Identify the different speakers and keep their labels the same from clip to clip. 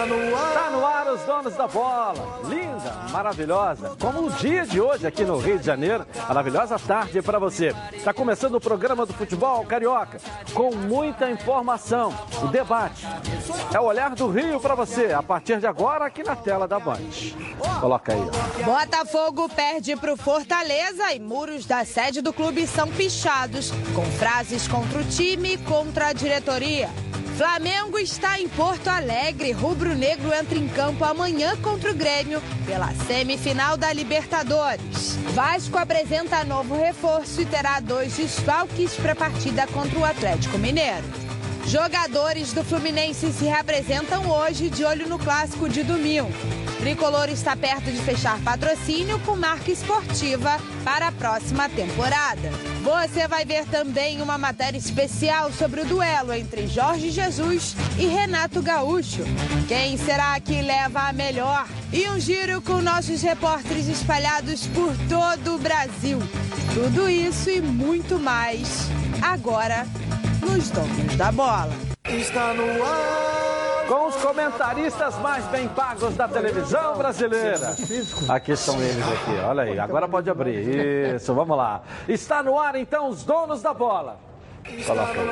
Speaker 1: Está no ar.
Speaker 2: Está no ar os donos da bola. Linda, maravilhosa. Como o dia de hoje aqui no Rio de Janeiro. Maravilhosa tarde para você. Está começando o programa do futebol carioca com muita informação. O debate. É o olhar do Rio para você a partir de agora aqui na tela da Band. Coloca aí. Ó.
Speaker 3: Botafogo perde para o Fortaleza e muros da sede do clube são pichados com frases contra o time e contra a diretoria. Flamengo está em Porto Alegre. Rubro-Negro entra em campo amanhã contra o Grêmio pela semifinal da Libertadores. Vasco apresenta novo reforço e terá dois desfalques para a partida contra o Atlético Mineiro. Jogadores do Fluminense se reapresentam hoje de olho no clássico de domingo. Tricolor está perto de fechar patrocínio com marca esportiva para a próxima temporada. Você vai ver também uma matéria especial sobre o duelo entre Jorge Jesus e Renato Gaúcho. Quem será que leva a melhor? E um giro com nossos repórteres espalhados por todo o Brasil. Tudo isso e muito mais agora nos Donos da Bola.
Speaker 1: Está no ar.
Speaker 2: Com os comentaristas mais bem pagos da televisão brasileira. Aqui estão eles aqui, olha aí. Agora pode abrir. Isso, vamos lá. Está no ar então os donos da bola. Coloca aí.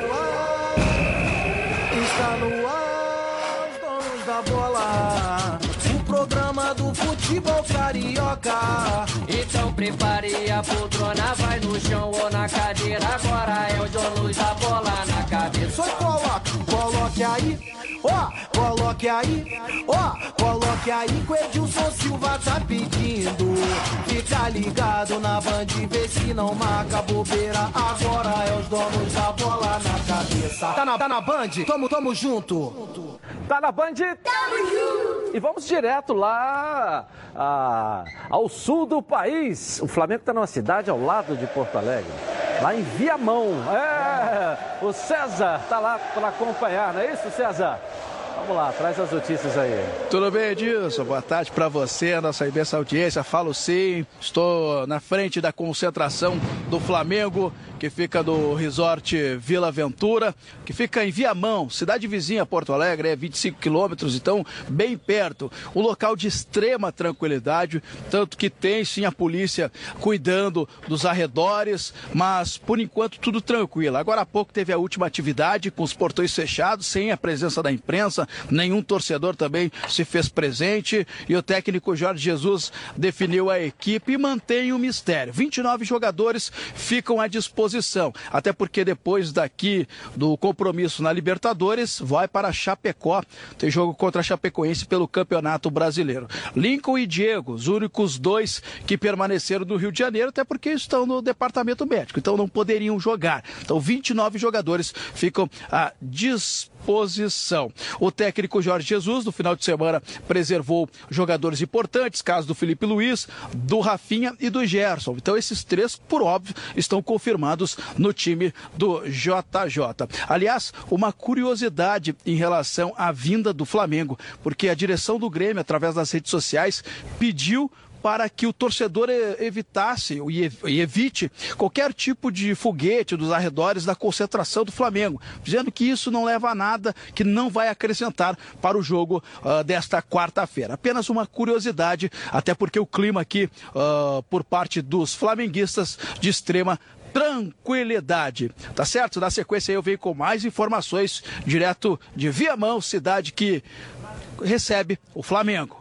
Speaker 1: Está no ar. Da bola. O programa do futebol carioca.
Speaker 4: Então prepare a poltrona, vai no chão ou na cadeira. Agora é o dono da bola na cabeça.
Speaker 1: Só coloca, coloque aí. Ó, coloque aí, ó, coloque aí que o Edilson Silva tá pedindo. Fica ligado na band, vê se não marca bobeira. Agora é os donos da bola na cabeça. Tá na, tá na band? Tamo, tamo junto.
Speaker 2: Tá na Band? Tamo junto! E vamos direto lá a, ao sul do país. O Flamengo está numa cidade ao lado de Porto Alegre, lá em Viamão. É, o César tá lá para acompanhar, não é isso, César? Vamos lá, traz as notícias aí.
Speaker 5: Tudo bem, Edilson? Boa tarde para você, nossa imensa audiência. Falo sim, estou na frente da concentração do Flamengo, que fica do Resort Vila Ventura, que fica em Viamão, cidade vizinha Porto Alegre, é 25 quilômetros, então bem perto. Um local de extrema tranquilidade, tanto que tem sim a polícia cuidando dos arredores, mas por enquanto tudo tranquilo. Agora há pouco teve a última atividade com os portões fechados, sem a presença da imprensa, nenhum torcedor também se fez presente e o técnico Jorge Jesus definiu a equipe e mantém o mistério. 29 jogadores ficam à disposição, até porque depois daqui do compromisso na Libertadores, vai para Chapecó. Tem jogo contra a Chapecoense pelo Campeonato Brasileiro. Lincoln e Diego, os únicos dois que permaneceram no Rio de Janeiro, até porque estão no departamento médico, então não poderiam jogar. Então 29 jogadores ficam à disposição. O técnico Jorge Jesus, no final de semana, preservou jogadores importantes, caso do Felipe Luiz, do Rafinha e do Gerson. Então, esses três, por óbvio, estão confirmados no time do JJ. Aliás, uma curiosidade em relação à vinda do Flamengo, porque a direção do Grêmio, através das redes sociais, pediu para que o torcedor evitasse e evite qualquer tipo de foguete dos arredores da concentração do Flamengo, dizendo que isso não leva a nada, que não vai acrescentar para o jogo uh, desta quarta-feira. Apenas uma curiosidade, até porque o clima aqui, uh, por parte dos flamenguistas, de extrema tranquilidade. Tá certo? Na sequência eu venho com mais informações direto de Viamão, cidade que recebe o Flamengo.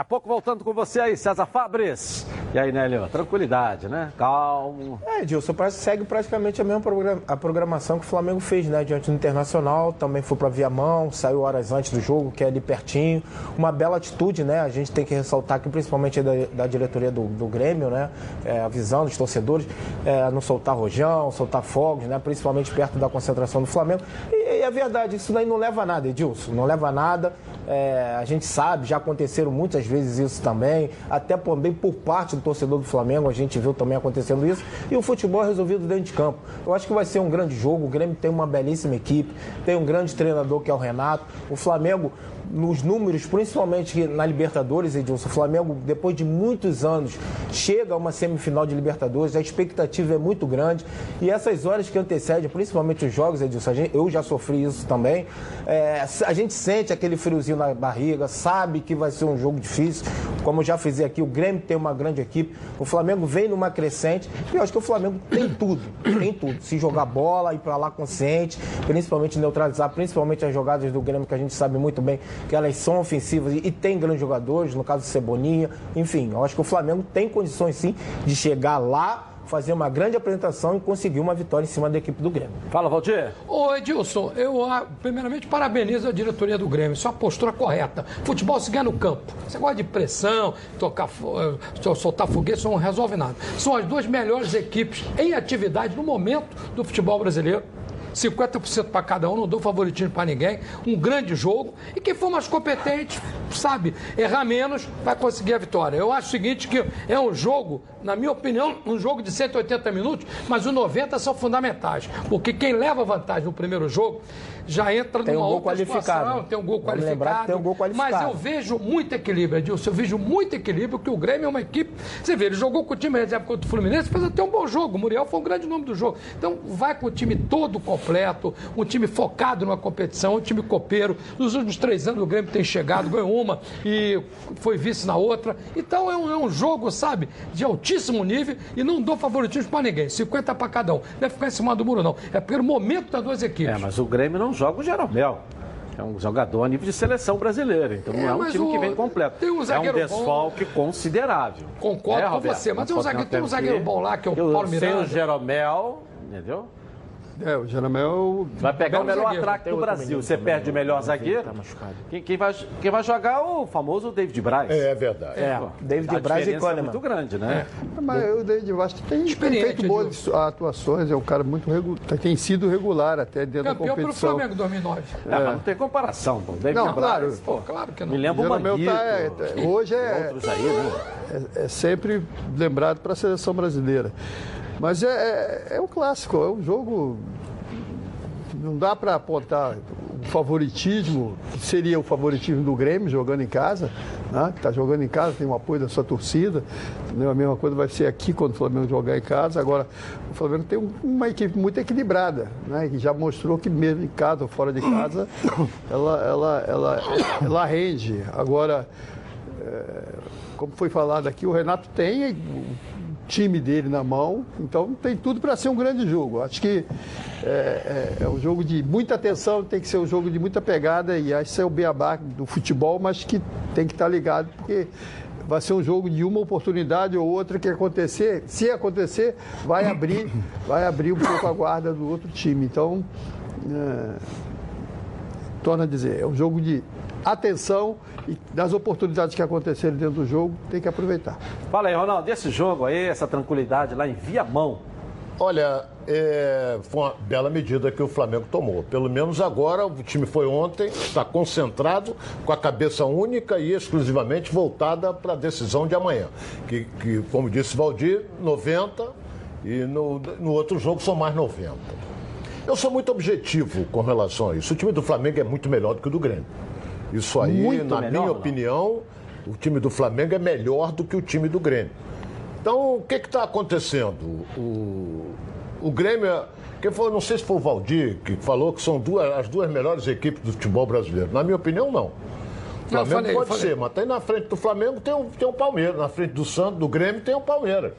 Speaker 2: Daqui a pouco voltando com você aí, César Fabres. E aí, Nélio? Tranquilidade, né? Calmo.
Speaker 6: É, Edilson, segue praticamente a mesma a programação que o Flamengo fez, né? Diante do Internacional, também foi para Viamão, saiu horas antes do jogo, que é ali pertinho. Uma bela atitude, né? A gente tem que ressaltar aqui, principalmente da, da diretoria do, do, Grêmio, né? É, avisando os torcedores, é, não soltar rojão, soltar fogos, né? Principalmente perto da concentração do Flamengo. E, e é verdade, isso daí não leva a nada, Edilson. Não leva a nada. É, a gente sabe, já aconteceram muitas vezes isso também, até também por parte do torcedor do Flamengo, a gente viu também acontecendo isso, e o futebol é resolvido dentro de campo. Eu acho que vai ser um grande jogo, o Grêmio tem uma belíssima equipe, tem um grande treinador que é o Renato, o Flamengo nos números, principalmente na Libertadores, Edilson, o Flamengo, depois de muitos anos, chega a uma semifinal de Libertadores, a expectativa é muito grande. E essas horas que antecedem, principalmente os jogos, Edilson, eu já sofri isso também. É, a gente sente aquele friozinho na barriga, sabe que vai ser um jogo difícil. Como eu já fiz aqui, o Grêmio tem uma grande equipe, o Flamengo vem numa crescente, e eu acho que o Flamengo tem tudo, tem tudo. Se jogar bola, ir para lá consciente, principalmente neutralizar, principalmente as jogadas do Grêmio, que a gente sabe muito bem que elas são ofensivas e, e tem grandes jogadores, no caso do Cebolinha, enfim, eu acho que o Flamengo tem condições sim de chegar lá fazer uma grande apresentação e conseguir uma vitória em cima da equipe do Grêmio.
Speaker 2: Fala, Valdir.
Speaker 7: Ô, Edilson, eu ah, primeiramente parabenizo a diretoria do Grêmio. Isso é uma postura correta. Futebol se ganha no campo. Você gosta de pressão, tocar, eh, soltar foguete, isso não resolve nada. São as duas melhores equipes em atividade no momento do futebol brasileiro. 50% para cada um, não dou favoritismo para ninguém. Um grande jogo. E quem for mais competente, sabe, errar menos, vai conseguir a vitória. Eu acho o seguinte: que é um jogo, na minha opinião, um jogo de 180 minutos, mas os 90 são fundamentais. Porque quem leva vantagem no primeiro jogo já entra
Speaker 6: tem
Speaker 7: numa
Speaker 6: um gol
Speaker 7: outra
Speaker 6: qualificado.
Speaker 7: situação, tem um gol
Speaker 6: Vamos
Speaker 7: qualificado.
Speaker 6: lembrar que tem um gol qualificado.
Speaker 7: Mas eu vejo muito equilíbrio, Edilson. Eu vejo muito equilíbrio, que o Grêmio é uma equipe. Você vê, ele jogou com o time reserva contra o Fluminense, fez até um bom jogo. O Muriel foi um grande nome do jogo. Então, vai com o time todo completo, um time focado numa competição, um time copeiro. Nos últimos três anos, o Grêmio tem chegado, ganhou uma e foi vice na outra. Então, é um, é um jogo, sabe, de altíssimo nível e não dou favoritismo para ninguém. 50 para cada um. Não é ficar em cima do muro, não. É pelo momento das duas equipes.
Speaker 2: É, mas o Grêmio não joga o Jeromel. É um jogador a nível de seleção brasileira. Então não
Speaker 7: É,
Speaker 2: é um time
Speaker 7: o-
Speaker 2: que vem completo.
Speaker 7: um
Speaker 2: é um
Speaker 7: zagueiro bom.
Speaker 2: desfalque considerável.
Speaker 7: Concordo
Speaker 2: É,
Speaker 7: com você, mas tem um zagueiro- tem um bom lá, que é o
Speaker 2: eu-
Speaker 7: Paulo
Speaker 2: Sem
Speaker 7: Miranda.
Speaker 2: o Jeromel, entendeu?
Speaker 8: É, o Jeromel.
Speaker 2: Vai pegar o melhor
Speaker 7: zagueiro.
Speaker 2: atraque
Speaker 6: Tem
Speaker 2: do Brasil. Você
Speaker 6: também,
Speaker 2: perde o
Speaker 6: o
Speaker 2: melhor zagueiro.
Speaker 6: tá machucado.
Speaker 2: Quem, quem vai, quem vai jogar é o famoso David Braz.
Speaker 9: É verdade.
Speaker 6: É,
Speaker 2: Pô,
Speaker 6: David
Speaker 2: a
Speaker 6: Braz e
Speaker 2: é muito grande, né?
Speaker 8: Mas o David Vasta tem, tem feito boas atuações, é um cara muito regular, tem sido regular até dentro da
Speaker 7: Campeão pelo
Speaker 8: competição.
Speaker 7: Flamengo em 2009.
Speaker 2: É, mas não tem comparação. Pô. David
Speaker 8: Não,
Speaker 2: Braz,
Speaker 8: claro.
Speaker 2: pô,
Speaker 7: Claro que não.
Speaker 2: me
Speaker 8: O
Speaker 2: lembra o
Speaker 8: Jeromel
Speaker 2: Manguito.
Speaker 8: tá, é, hoje é,
Speaker 2: aí, né?
Speaker 8: é, é sempre lembrado para a seleção brasileira. Mas é, é, é um clássico, é um jogo. Não dá para apontar o favoritismo, que seria o favoritismo do Grêmio jogando em casa, né? Está jogando em casa, tem o apoio da sua torcida. Entendeu? A mesma coisa vai ser aqui quando o Flamengo jogar em casa. Agora, o Flamengo tem um- uma equipe muito equilibrada, né? que já mostrou que mesmo em casa ou fora de casa, ela, ela, ela, ela rende. Agora, como foi falado aqui, o Renato tem time dele na mão, então tem tudo para ser um grande jogo. Acho que é, é- é um jogo de muita atenção, tem que ser um jogo de muita pegada e acho que é o beabá do futebol, mas que tem que estar ligado porque vai ser um jogo de uma oportunidade ou outra que acontecer, se acontecer, vai abrir, vai abrir um pouco a guarda do outro time. Então, é, torna a dizer, é um jogo de atenção e das oportunidades que acontecerem dentro do jogo, tem que aproveitar.
Speaker 2: Fala aí, Ronaldo, esse jogo aí, essa tranquilidade lá em Viamão.
Speaker 9: Olha, é, foi uma bela medida que o Flamengo tomou. Pelo menos agora o time foi ontem, está concentrado, com a cabeça única e exclusivamente voltada para a decisão de amanhã. Que, que, como disse Valdir, 90 e no, no outro jogo são mais 90. Eu sou muito objetivo com relação a isso. O time do Flamengo é muito melhor do que o do Grêmio. Isso aí,
Speaker 2: Muito
Speaker 9: na
Speaker 2: melhor,
Speaker 9: minha
Speaker 2: não?
Speaker 9: opinião, o time do Flamengo é melhor do que o time do Grêmio. Então, o que está acontecendo? O, o Grêmio. Quem foi, não sei se foi o Valdir que falou que são duas, as duas melhores equipes do futebol brasileiro. Na minha opinião, não. O
Speaker 7: Não,
Speaker 9: Flamengo
Speaker 7: falei,
Speaker 9: pode ser, mas tem na frente do Flamengo tem o, tem o Palmeiras, na frente do Santos, do Grêmio tem o Palmeiras.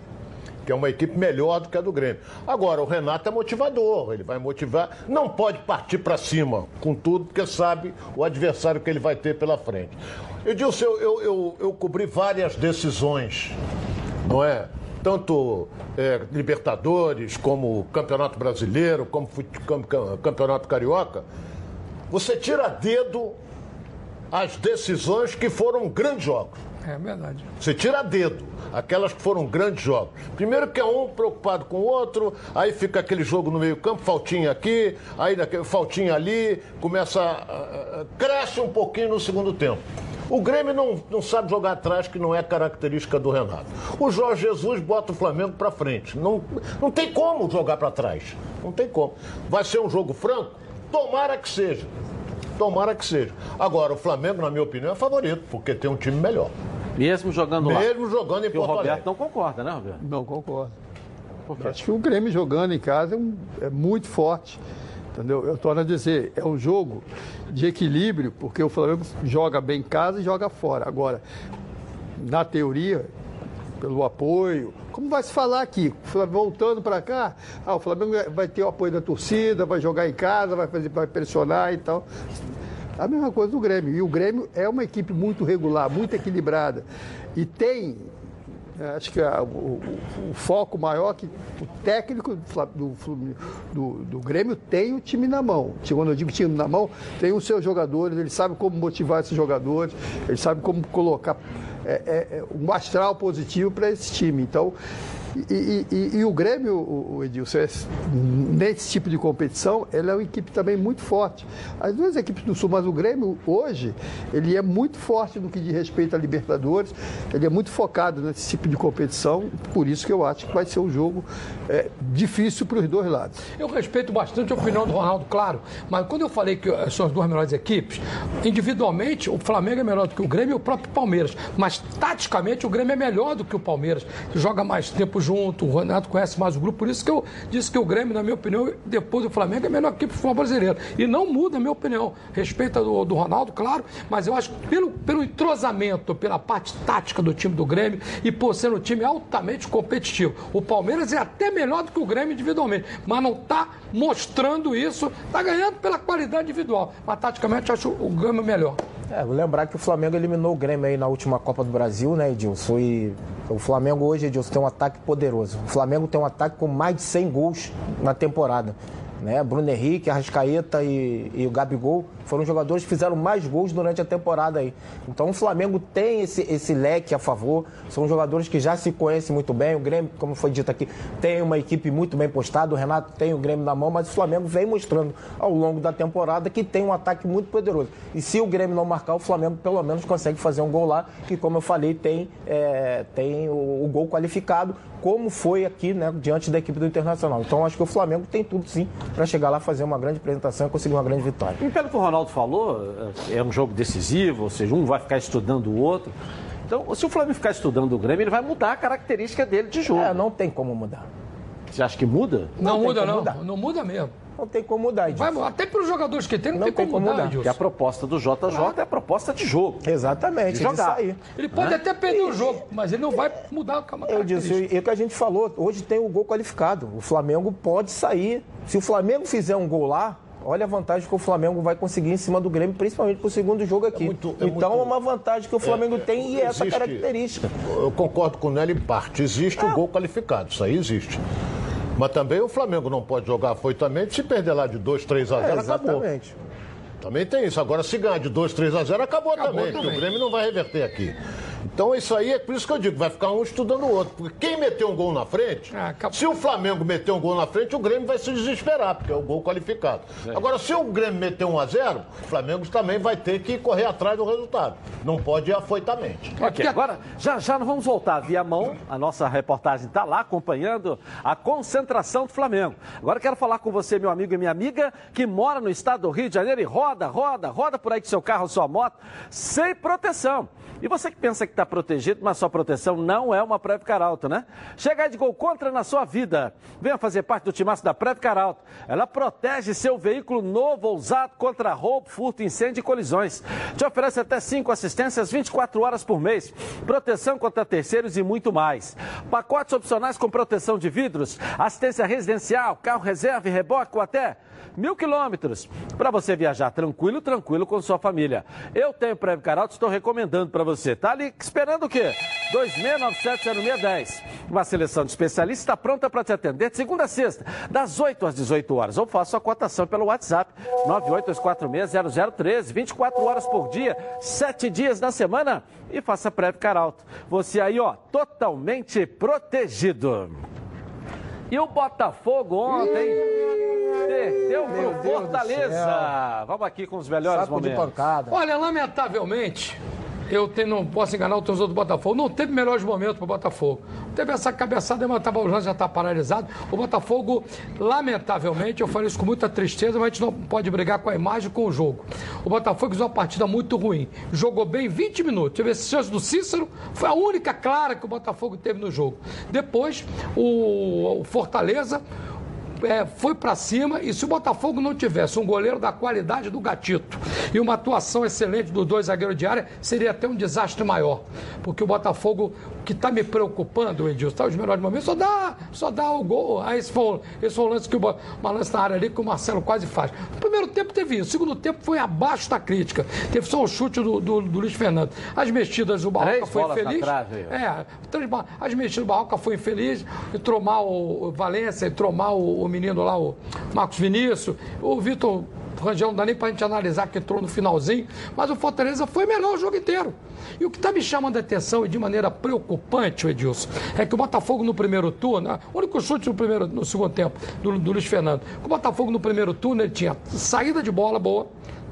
Speaker 9: Que é uma equipe melhor do que a do Grêmio. Agora, o Renato é motivador, ele vai motivar. Não pode partir para cima com tudo, porque sabe o adversário que ele vai ter pela frente. Edilson, eu, eu, eu, eu cobri várias decisões, não é? Tanto é, Libertadores, como Campeonato Brasileiro, como Campeonato Carioca. Você tira a dedo as decisões que foram grandes jogos.
Speaker 7: É verdade.
Speaker 9: Você tira dedo aquelas que foram grandes jogos. Primeiro que é um preocupado com o outro, aí fica aquele jogo no meio-campo, faltinha aqui, aí faltinha ali, começa. a- a- a- cresce um pouquinho no segundo tempo. O Grêmio não, não sabe jogar atrás, que não é característica do Renato. O Jorge Jesus bota o Flamengo para frente. Não, não tem como jogar para trás. Não tem como. Vai ser um jogo franco? Tomara que seja. Tomara que seja. Agora, o Flamengo, na minha opinião, é favorito, porque tem um time melhor.
Speaker 2: Mesmo jogando lá.
Speaker 9: Mesmo jogando em
Speaker 2: E o
Speaker 9: Porto
Speaker 2: Roberto
Speaker 9: Alegre.
Speaker 2: não concorda, né, Roberto?
Speaker 8: Não
Speaker 2: quê?
Speaker 8: Acho que o Grêmio jogando em casa é, um- é muito forte. Entendeu? Eu torno a dizer, é um jogo de equilíbrio, porque o Flamengo joga bem em casa e joga fora. Agora, na teoria, pelo apoio, como vai se falar aqui, voltando para cá, ah, o Flamengo vai ter o apoio da torcida, vai jogar em casa, vai, fazer, vai pressionar e tal. A mesma coisa do Grêmio. E o Grêmio é uma equipe muito regular, muito equilibrada. E tem é, Acho que a- o, o- o foco maior que o técnico do, do- do Grêmio tem o time na mão. Quando eu digo time na mão, tem os seus jogadores, ele sabe como motivar esses jogadores, ele sabe como colocar é, é, é, um astral positivo para esse time. Então, e, e- e- o Grêmio, o, Edilson, é- nesse tipo de competição, ele é uma equipe também muito forte. As duas equipes do Sul, mas o Grêmio hoje, ele é muito forte no que diz respeito à Libertadores, ele é muito focado nesse tipo de competição, por isso que eu acho que vai ser um jogo é, difícil para os dois lados.
Speaker 7: Eu respeito bastante a opinião do Ronaldo, claro, mas quando eu falei que eh, são as duas melhores equipes, individualmente o Flamengo é melhor do que o Grêmio e o próprio Palmeiras, mas taticamente o Grêmio é melhor do que o Palmeiras, joga mais tempo junto, o Renato conhece mais o grupo, por isso que eu disse que o Grêmio, na minha opinião, depois do Flamengo, é a melhor equipe do futebol brasileiro. E não muda a minha opinião. Respeito a do, do Ronaldo, claro, mas eu acho que pelo, pelo entrosamento, pela parte tática do time do Grêmio e por ser um time altamente competitivo. O Palmeiras é até melhor do que o Grêmio individualmente, mas não está mostrando isso, está ganhando pela qualidade individual. Mas taticamente acho o Grêmio melhor.
Speaker 6: É, lembrar que o Flamengo eliminou o Grêmio aí na última Copa do Brasil, né, Edilson? E o Flamengo hoje, Edilson, tem um ataque poderoso. O Flamengo tem um ataque com mais de 100 gols na temporada. Né? Bruno Henrique, Arrascaeta e, e o Gabigol foram jogadores que fizeram mais gols durante a temporada aí. Então o Flamengo tem esse, esse leque a favor, são jogadores que já se conhecem muito bem. O Grêmio, como foi dito aqui, tem uma equipe muito bem postada. O Renato tem o Grêmio na mão, mas o Flamengo vem mostrando ao longo da temporada que tem um ataque muito poderoso. E se o Grêmio não marcar, o Flamengo pelo menos consegue fazer um gol lá, que como eu falei, tem, é, tem o, o gol qualificado, como foi aqui, né, diante da equipe do Internacional. Então acho que o Flamengo tem tudo sim para chegar lá fazer uma grande apresentação e conseguir uma grande vitória.
Speaker 2: E pelo Ronaldo falou, é um jogo decisivo, ou seja, um vai ficar estudando o outro. Então, se o Flamengo ficar estudando o Grêmio, ele vai mudar a característica dele de jogo.
Speaker 6: É, não tem como mudar.
Speaker 2: Você acha que muda?
Speaker 7: Não,
Speaker 6: tem
Speaker 7: muda, não.
Speaker 6: mudar.
Speaker 7: Não muda mesmo.
Speaker 6: Não tem como mudar, Edilson.
Speaker 7: Vai, até para os jogadores que tem, não,
Speaker 6: Não
Speaker 7: tem,
Speaker 6: tem
Speaker 7: como
Speaker 6: como
Speaker 7: mudar,
Speaker 6: mudar.
Speaker 2: Porque a proposta do JJ é a proposta de jogo.
Speaker 6: Exatamente,
Speaker 2: De jogar.
Speaker 6: sair.
Speaker 7: Ele pode até perder o jogo, mas ele não vai mudar a
Speaker 6: Eu disse, e o que a gente falou, hoje tem o gol qualificado. O Flamengo pode sair. Se o Flamengo fizer um gol lá, olha a vantagem que o Flamengo vai conseguir em cima do Grêmio, principalmente pro segundo jogo aqui.
Speaker 9: muito- é
Speaker 6: então
Speaker 9: muito-
Speaker 6: é uma vantagem que o Flamengo tem e essa
Speaker 9: existe-
Speaker 6: característica.
Speaker 9: Eu concordo com o Nelly em parte. Existe o gol qualificado, isso aí existe. Mas também o Flamengo não pode jogar afoitamente se perder lá de 2, 3 a 0,
Speaker 6: É,
Speaker 9: acabou.
Speaker 6: exatamente.
Speaker 9: Também tem isso. Agora, se ganhar de 2, 3 a 0, acabou,
Speaker 7: Acabou
Speaker 9: também, porque
Speaker 7: também.
Speaker 9: o Grêmio não vai reverter aqui. Então, isso aí é por isso que eu digo, vai ficar um estudando o outro. Porque quem meteu um gol na frente,
Speaker 7: Ah,
Speaker 9: se o Flamengo meter um gol na frente, o Grêmio vai se desesperar, porque é o gol qualificado. Agora, se o Grêmio meter um a 0, o Flamengo também vai ter que correr atrás do resultado. Não pode ir afoitamente.
Speaker 2: Ok, agora já já nós vamos voltar via mão. A nossa reportagem está lá acompanhando a concentração do Flamengo. Agora eu quero falar com você, meu amigo e minha amiga, que mora no estado do Rio de Janeiro e roda, roda, roda por aí com seu carro, sua moto, sem proteção. E você que pensa que está protegido, mas sua proteção não é uma Preve Caralto, né? Chega de gol contra na sua vida. Venha fazer parte do timaço da Preve Caralto. Ela protege seu veículo novo ou usado contra roubo, furto, incêndio e colisões. Te oferece até 5 assistências 24 horas por mês, proteção contra terceiros e muito mais. Pacotes opcionais com proteção de vidros, assistência residencial, carro reserva e reboque ou até mil quilômetros. Para você viajar tranquilo, tranquilo com sua família. Eu tenho Preve Caralto, estou recomendando para você. Tá ali esperando o quê? 26970610. Uma seleção de especialistas está pronta para te atender de segunda a sexta, das 8 às 18 horas. Ou faça a cotação pelo WhatsApp 982460013, 24 horas por dia, 7 dias na semana e faça Preve Caralto. Você aí, ó, totalmente protegido. E o Botafogo ontem perdeu pro Fortaleza. Vamos aqui com os melhores
Speaker 6: Saco de
Speaker 2: momentos.
Speaker 6: pancada.
Speaker 7: Olha, lamentavelmente, eu não posso enganar o torcedor do Botafogo. Não teve melhores momentos para o Botafogo. Teve essa cabeçada, mas tava, o lance já está paralisado. O Botafogo, lamentavelmente, eu falei isso com muita tristeza, mas a gente não pode brigar com a imagem com o jogo. O Botafogo fez uma partida muito ruim. Jogou bem 20 minutos. Teve esse chance do Cícero, foi a única clara que o Botafogo teve no jogo. Depois, o, o Fortaleza é, foi para cima e se o Botafogo não tivesse um goleiro da qualidade do Gatito e uma atuação excelente dos dois zagueiros de área, seria até um desastre maior. Porque o Botafogo, o que está me preocupando, Edilson, tá, os melhores momentos, só dá, só dá o gol. Aí esse foi, esse foi o lance que o uma lance na área ali que o Marcelo quase faz. No primeiro tempo teve isso, o segundo tempo foi abaixo da crítica. Teve só o chute do, do, do Luiz Fernando. As mexidas, o Barroca foi infeliz. É, as mexidas do Barroca foi infeliz, entrou mal o Valência, entrou mal o menino lá, o Marcos Vinícius, o Vitor Rangel não dá nem para a gente analisar que entrou no finalzinho, mas o Fortaleza foi melhor o jogo inteiro. E o que está me chamando a atenção e de maneira preocupante, Edilson, é que o Botafogo no primeiro turno, né, o único chute no, primeiro, no segundo tempo do, do Luiz Fernando, o Botafogo no primeiro turno ele tinha saída de bola boa,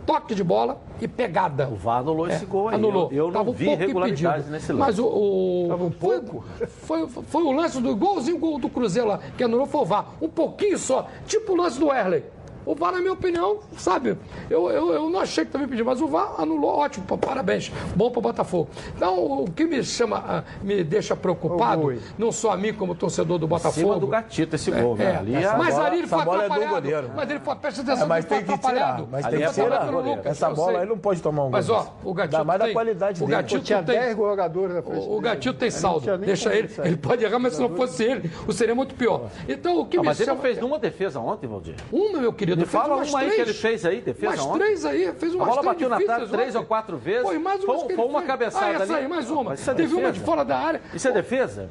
Speaker 7: toque de bola e pegada.
Speaker 2: O VAR anulou é, esse gol aí.
Speaker 7: Anulou.
Speaker 2: Eu, eu não
Speaker 7: um
Speaker 2: vi irregularidades nesse lance.
Speaker 7: Mas o... o um pouco? Foi, foi, foi, o lance do igualzinho gol do Cruzeiro lá, que anulou foi o VAR. Um pouquinho só. Tipo o lance do Erley. O VAR, na minha opinião, sabe, eu, eu, eu não achei que também pediu, mas o VAR anulou, ótimo, parabéns, bom para o Botafogo. Então, o que me chama, ah, me deixa preocupado, não só a mim como torcedor do Botafogo. Cima
Speaker 2: do gatito esse gol, é, né?
Speaker 7: Ali é, mas bola, ali ele foi é atrapalhado. É mas ele foi, presta atenção, é,
Speaker 6: mas tem que tirar, mas tem que tirar. Essa bola aí não pode tomar um
Speaker 7: gol. Mas, ó, o gatito mais
Speaker 6: da qualidade
Speaker 7: o
Speaker 6: dele.
Speaker 7: Gatito tinha
Speaker 8: 10 jogadores
Speaker 7: na frente. O gatito tem saldo, deixa ele, ele pode errar, mas se não fosse ele, o seria muito pior. Então, o que me
Speaker 2: Mas ele não fez nenhuma defesa ontem, Valdir?
Speaker 7: Uma, meu querido.
Speaker 2: Fala uma aí que ele fez aí, defesa
Speaker 7: mais
Speaker 2: ontem?
Speaker 7: três aí, fez uma
Speaker 2: A bola bateu na trave três ou quatro vezes.
Speaker 7: Foi mais
Speaker 2: uma foi, foi uma cabeçada
Speaker 7: ah, essa
Speaker 2: ali.
Speaker 7: aí, mais uma.
Speaker 2: É
Speaker 7: Teve
Speaker 2: defesa?
Speaker 7: uma de fora da área.
Speaker 2: Isso é defesa?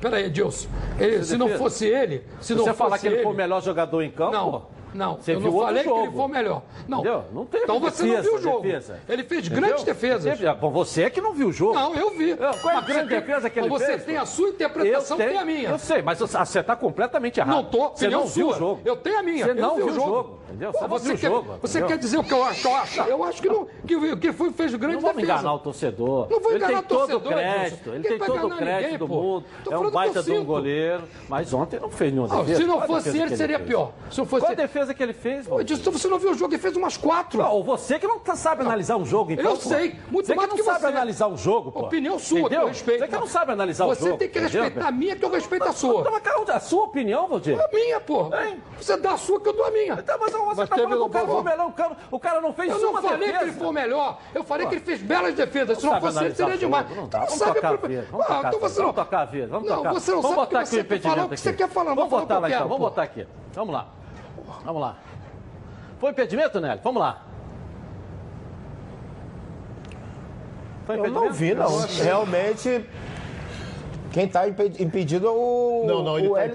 Speaker 7: Peraí, Edilson. Ele, se não fosse ele, se não
Speaker 2: Você
Speaker 7: fosse
Speaker 2: falar que ele,
Speaker 7: ele
Speaker 2: foi o melhor jogador em campo?
Speaker 7: Não. Não,
Speaker 2: você
Speaker 7: eu
Speaker 2: viu
Speaker 7: não falei
Speaker 2: jogo.
Speaker 7: que ele foi o melhor. Não.
Speaker 2: Entendeu? Não teve
Speaker 7: então você
Speaker 2: defesa,
Speaker 7: não viu o jogo.
Speaker 2: Defesa.
Speaker 7: Ele fez
Speaker 2: Entendeu?
Speaker 7: grandes defesas.
Speaker 2: Teve, bom, você é que não viu o jogo.
Speaker 7: Não, eu vi.
Speaker 2: Qual é a grande defesa que ele
Speaker 7: mas
Speaker 2: fez?
Speaker 7: Você tem a sua interpretação,
Speaker 2: eu
Speaker 7: tem a minha.
Speaker 2: Eu sei, mas você está completamente errado.
Speaker 7: Não tô,
Speaker 2: você não viu
Speaker 7: sua.
Speaker 2: o jogo.
Speaker 7: Eu tenho a minha.
Speaker 2: Você
Speaker 7: eu
Speaker 2: não
Speaker 7: vi
Speaker 2: viu
Speaker 7: o jogo.
Speaker 2: Entendeu?
Speaker 7: Pô,
Speaker 2: Você,
Speaker 7: você,
Speaker 2: não
Speaker 7: quer,
Speaker 2: viu jogo.
Speaker 7: você quer dizer o que eu acho? Eu acho, eu acho que, não, que, que foi, fez grande
Speaker 2: não vamos
Speaker 7: defesa.
Speaker 2: enganar o torcedor.
Speaker 7: Não vou
Speaker 2: ele
Speaker 7: enganar
Speaker 2: tem
Speaker 7: o torcedor,
Speaker 2: crédito. Ele tem todo o crédito do mundo. É um baita
Speaker 7: eu
Speaker 2: de um goleiro. Mas ontem não fez nenhuma
Speaker 7: Não,
Speaker 2: defesa.
Speaker 7: se não
Speaker 2: a
Speaker 7: fosse ele, seria pior. Se não fosse
Speaker 2: a defesa que ele fez?
Speaker 7: Pô, Edilson, você não viu o jogo, ele fez umas quatro.
Speaker 2: Não, você que não tá- sabe analisar um jogo, então.
Speaker 7: Eu
Speaker 2: pô.
Speaker 7: sei, muito
Speaker 2: você
Speaker 7: mais
Speaker 2: que não
Speaker 7: que
Speaker 2: sabe
Speaker 7: você.
Speaker 2: analisar o jogo, pô.
Speaker 7: Opinião sua,
Speaker 2: Entendeu?
Speaker 7: que eu respeito.
Speaker 2: Você que não sabe analisar o
Speaker 7: Você
Speaker 2: jogo.
Speaker 7: tem que
Speaker 2: entendeu?
Speaker 7: respeitar a minha, que eu respeito a sua.
Speaker 2: Então, mas, a sua opinião, Valdir?
Speaker 7: A minha, pô. Você dá a sua, que eu dou a minha.
Speaker 2: Então, mas você
Speaker 8: Mas
Speaker 2: tá falando que o cara
Speaker 8: um-
Speaker 2: foi melhor, o cara, o cara não fez
Speaker 7: Eu não falei
Speaker 2: defesa.
Speaker 7: que ele foi o melhor. Eu falei que ele fez belas defesas. Se não fosse ele, seria
Speaker 2: o
Speaker 7: demais.
Speaker 2: não dá. Vamos
Speaker 7: sabe
Speaker 2: tocar a
Speaker 7: pro-
Speaker 2: vida, vamos
Speaker 7: Ah,
Speaker 2: tocar
Speaker 7: então
Speaker 2: a
Speaker 7: você
Speaker 2: vida,
Speaker 7: não-
Speaker 2: vamos tocar a vida, vamos
Speaker 7: Não,
Speaker 2: tocar.
Speaker 7: você não
Speaker 2: Vamos
Speaker 7: sabe o
Speaker 2: botar
Speaker 7: que
Speaker 2: aqui
Speaker 7: você
Speaker 2: o
Speaker 7: quer
Speaker 2: impedimento
Speaker 7: falar, o que você quer falar,
Speaker 2: Vamos botar
Speaker 7: o
Speaker 2: lá então, vamos
Speaker 7: pô.
Speaker 2: botar aqui. Vamos lá. Vamos lá. Foi impedimento, Nélio? Vamos lá. Foi
Speaker 6: Eu não vi, não. Realmente, quem está impedido é o.
Speaker 9: Não, não, ele está
Speaker 6: Hélio-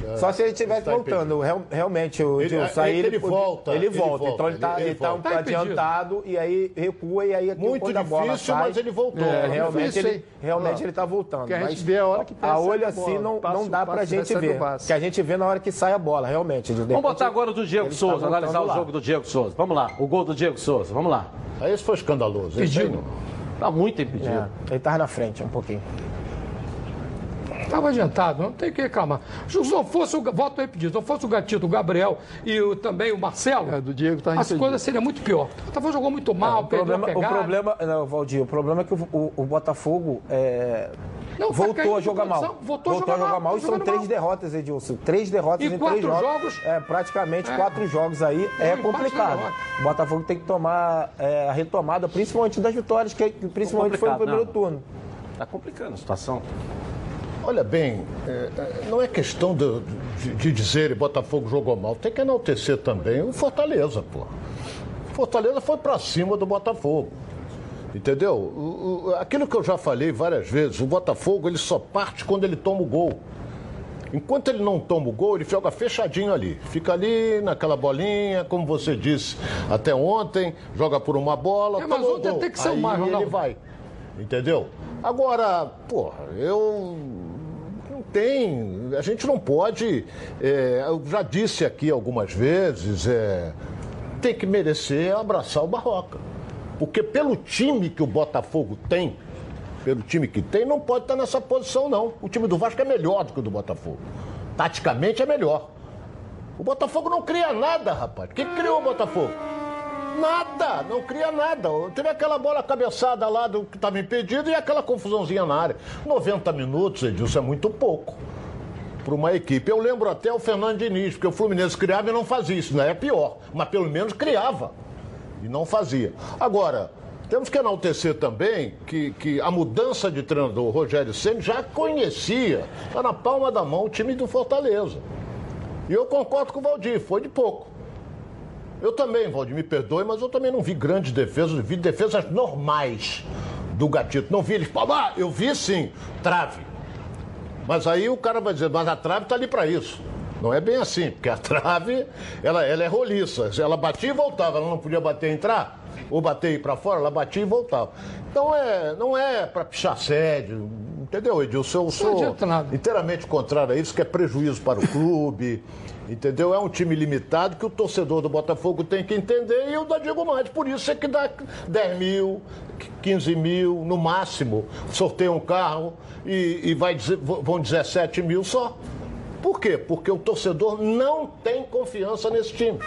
Speaker 9: impedido.
Speaker 6: Só se ele estivesse
Speaker 9: Ele tá
Speaker 6: voltando. Real- realmente, o
Speaker 9: Ele-
Speaker 6: Dilson,
Speaker 9: é
Speaker 6: aí
Speaker 9: que ele volta,
Speaker 6: Ele
Speaker 9: ele
Speaker 6: volta. Então ele está
Speaker 9: ele-
Speaker 6: ele
Speaker 9: ele
Speaker 6: tá um.
Speaker 7: Tá
Speaker 6: adiantado e aí recua e aí aqui
Speaker 9: Muito
Speaker 6: quando a bola
Speaker 9: difícil,
Speaker 6: sai,
Speaker 9: mas ele voltou.
Speaker 6: é,
Speaker 9: É
Speaker 6: realmente
Speaker 8: difícil,
Speaker 6: ele, realmente ele está voltando.
Speaker 8: Que a gente
Speaker 6: mas
Speaker 8: vê a hora que
Speaker 6: a olho
Speaker 8: a
Speaker 6: assim não,
Speaker 8: Passa-
Speaker 6: não dá pra
Speaker 8: passa-
Speaker 6: gente ver. Que a gente vê na hora que sai a bola, realmente.
Speaker 2: Vamos botar agora o do Diego
Speaker 6: ele tá
Speaker 2: Souza, analisar o jogo do Diego Souza. Vamos lá, o gol do Diego Souza. Vamos lá.
Speaker 9: Aí esse foi escandaloso.
Speaker 7: Pedido.
Speaker 2: Tá muito impedido.
Speaker 6: É, ele estava na frente um pouquinho.
Speaker 7: Estava adiantado, não tem que reclamar. Se não fosse o, voto repetido, se não fosse o Gatito, o Gabriel e o, também o Marcelo,
Speaker 8: É, do Diego tá
Speaker 7: as
Speaker 8: impedido.
Speaker 7: coisas seriam muito pior. O Botafogo jogou muito mal,
Speaker 6: o
Speaker 7: perdeu
Speaker 6: problema,
Speaker 7: a
Speaker 6: o problema, não, Valdir, o problema é que o, o- o Botafogo é,
Speaker 7: Não, tá
Speaker 6: voltou
Speaker 7: caindo
Speaker 6: a jogar mal.
Speaker 7: produção, voltou a jogar mal,
Speaker 6: mal.
Speaker 7: tá
Speaker 6: E são três
Speaker 7: mal.
Speaker 6: derrotas, Edilson. Três derrotas
Speaker 7: E
Speaker 6: em
Speaker 7: quatro
Speaker 6: três jogos.
Speaker 7: jogos?
Speaker 6: É, praticamente
Speaker 7: É.
Speaker 6: quatro jogos aí.
Speaker 7: É,
Speaker 6: É, complicado. O Botafogo tem que tomar é, a retomada, principalmente das vitórias, que que principalmente foi no primeiro
Speaker 2: não.
Speaker 6: turno.
Speaker 2: Tá complicando a situação.
Speaker 9: Olha bem, é, é, não é questão de, de, de dizer Botafogo jogou mal. Tem que enaltecer também o Fortaleza, pô. Fortaleza foi pra cima do Botafogo. Entendeu? O- o- aquilo que eu já falei várias vezes, o Botafogo ele só parte quando ele toma o gol. Enquanto ele não toma o gol, ele joga fechadinho ali. Fica ali naquela bolinha, como você disse até ontem, joga por uma bola.
Speaker 7: É, mas ontem tem que ser o
Speaker 9: Aí
Speaker 7: mais,
Speaker 9: ele vai. Entendeu? Agora, porra, eu. Tem. A gente não pode. é, eu já disse aqui algumas vezes, é, tem que merecer abraçar o Barroca. Porque pelo time que o Botafogo tem, pelo time que tem, não pode estar nessa posição, não. O time do Vasco é melhor do que o do Botafogo. Taticamente é melhor. O Botafogo não cria nada, rapaz. Quem criou o Botafogo? Nada, não cria nada. Teve aquela bola cabeçada lá do que estava impedido e aquela confusãozinha na área. 90 minutos, Edilson, é muito pouco para uma equipe. Eu lembro até o Fernando Diniz, porque o Fluminense criava e não fazia isso, não é pior, mas pelo menos criava e não fazia. Agora, temos que enaltecer também que, que a mudança de treinador, o Rogério Senna, já conhecia, está na palma da mão o time do Fortaleza. E eu concordo com o Valdir, foi de pouco. Eu também, Valdir, me perdoe, mas eu também não vi grandes defesas, vi defesas normais do Gatito. Não vi eles, ah, eu vi sim, trave. Mas aí o cara vai dizer, mas a trave está ali para isso. Não é bem assim, porque a trave, ela, ela é roliça. Ela batia e voltava, ela não podia bater e entrar, ou bater e ir para fora, ela batia e voltava. Então é, não é para pichar sério, entendeu, Edilson? Eu sou inteiramente contrário a isso, que é prejuízo para o clube. Entendeu? É um time limitado que o torcedor do Botafogo tem que entender e eu ainda digo mais. Por isso é que dá 10 mil, 15 mil no máximo. Sorteia um carro e, e vai, vão 17 mil só. Por quê? Porque o torcedor não tem confiança nesse time.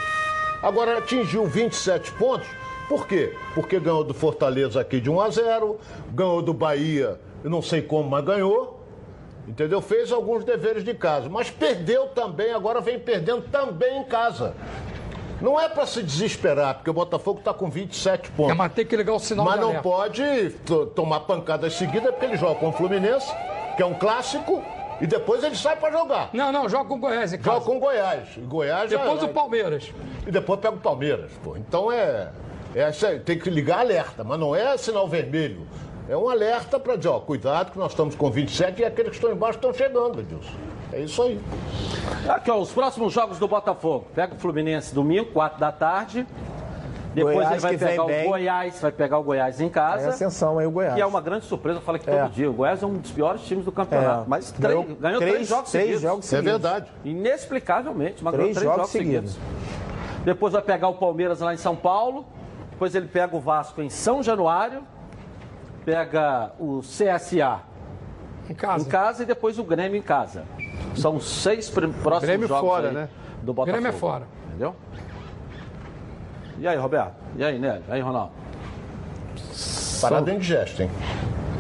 Speaker 9: Agora atingiu 27 pontos. Por quê? Porque ganhou do Fortaleza aqui de 1 a 0, ganhou do Bahia, eu não sei como, mas ganhou Entendeu? Fez alguns deveres de casa, mas perdeu também, agora vem perdendo também em casa. Não é para se desesperar, porque o Botafogo está com 27 pontos. É,
Speaker 7: mas tem que ligar o sinal
Speaker 9: Mas não pode tomar pancadas seguidas, porque ele joga com o Fluminense, que é um clássico, e depois ele sai para jogar.
Speaker 7: Não, não, joga com o Goiás em casa.
Speaker 9: Joga com o Goiás. E Goiás
Speaker 7: depois o Palmeiras.
Speaker 9: E depois pega o Palmeiras, pô. Então é, é. Tem que ligar alerta, mas não é sinal vermelho. É um alerta para dizer, ó, cuidado que nós estamos com 27 e aqueles que estão embaixo estão chegando, Edilson. É isso aí.
Speaker 2: Aqui, ó, os próximos jogos do Botafogo. Pega o Fluminense domingo, 4 da tarde. Depois Goiás ele vai pegar o bem. Goiás, vai pegar o Goiás em casa. É
Speaker 6: ascensão aí o Goiás.
Speaker 2: Que é uma grande surpresa, eu falo aqui é. todo dia. O Goiás é um dos piores times do campeonato. É. Mas três, ganhou, ganhou três, três, jogos três seguidos.
Speaker 6: Jogos seguidos.
Speaker 9: É verdade.
Speaker 2: Inexplicavelmente, mas três ganhou três jogos, jogos seguidos. seguidos. Depois vai pegar o Palmeiras lá em São Paulo. Depois ele pega o Vasco em São Januário pega o CSA
Speaker 7: em casa,
Speaker 2: em casa e depois o Grêmio em casa. São seis próximos
Speaker 7: Grêmio
Speaker 2: jogos
Speaker 7: fora, né?
Speaker 2: do Botafogo.
Speaker 7: Grêmio é fora.
Speaker 2: Entendeu? E aí, Roberto? E aí, Nélio? E aí, Ronaldo?
Speaker 9: Parada em gesto, hein?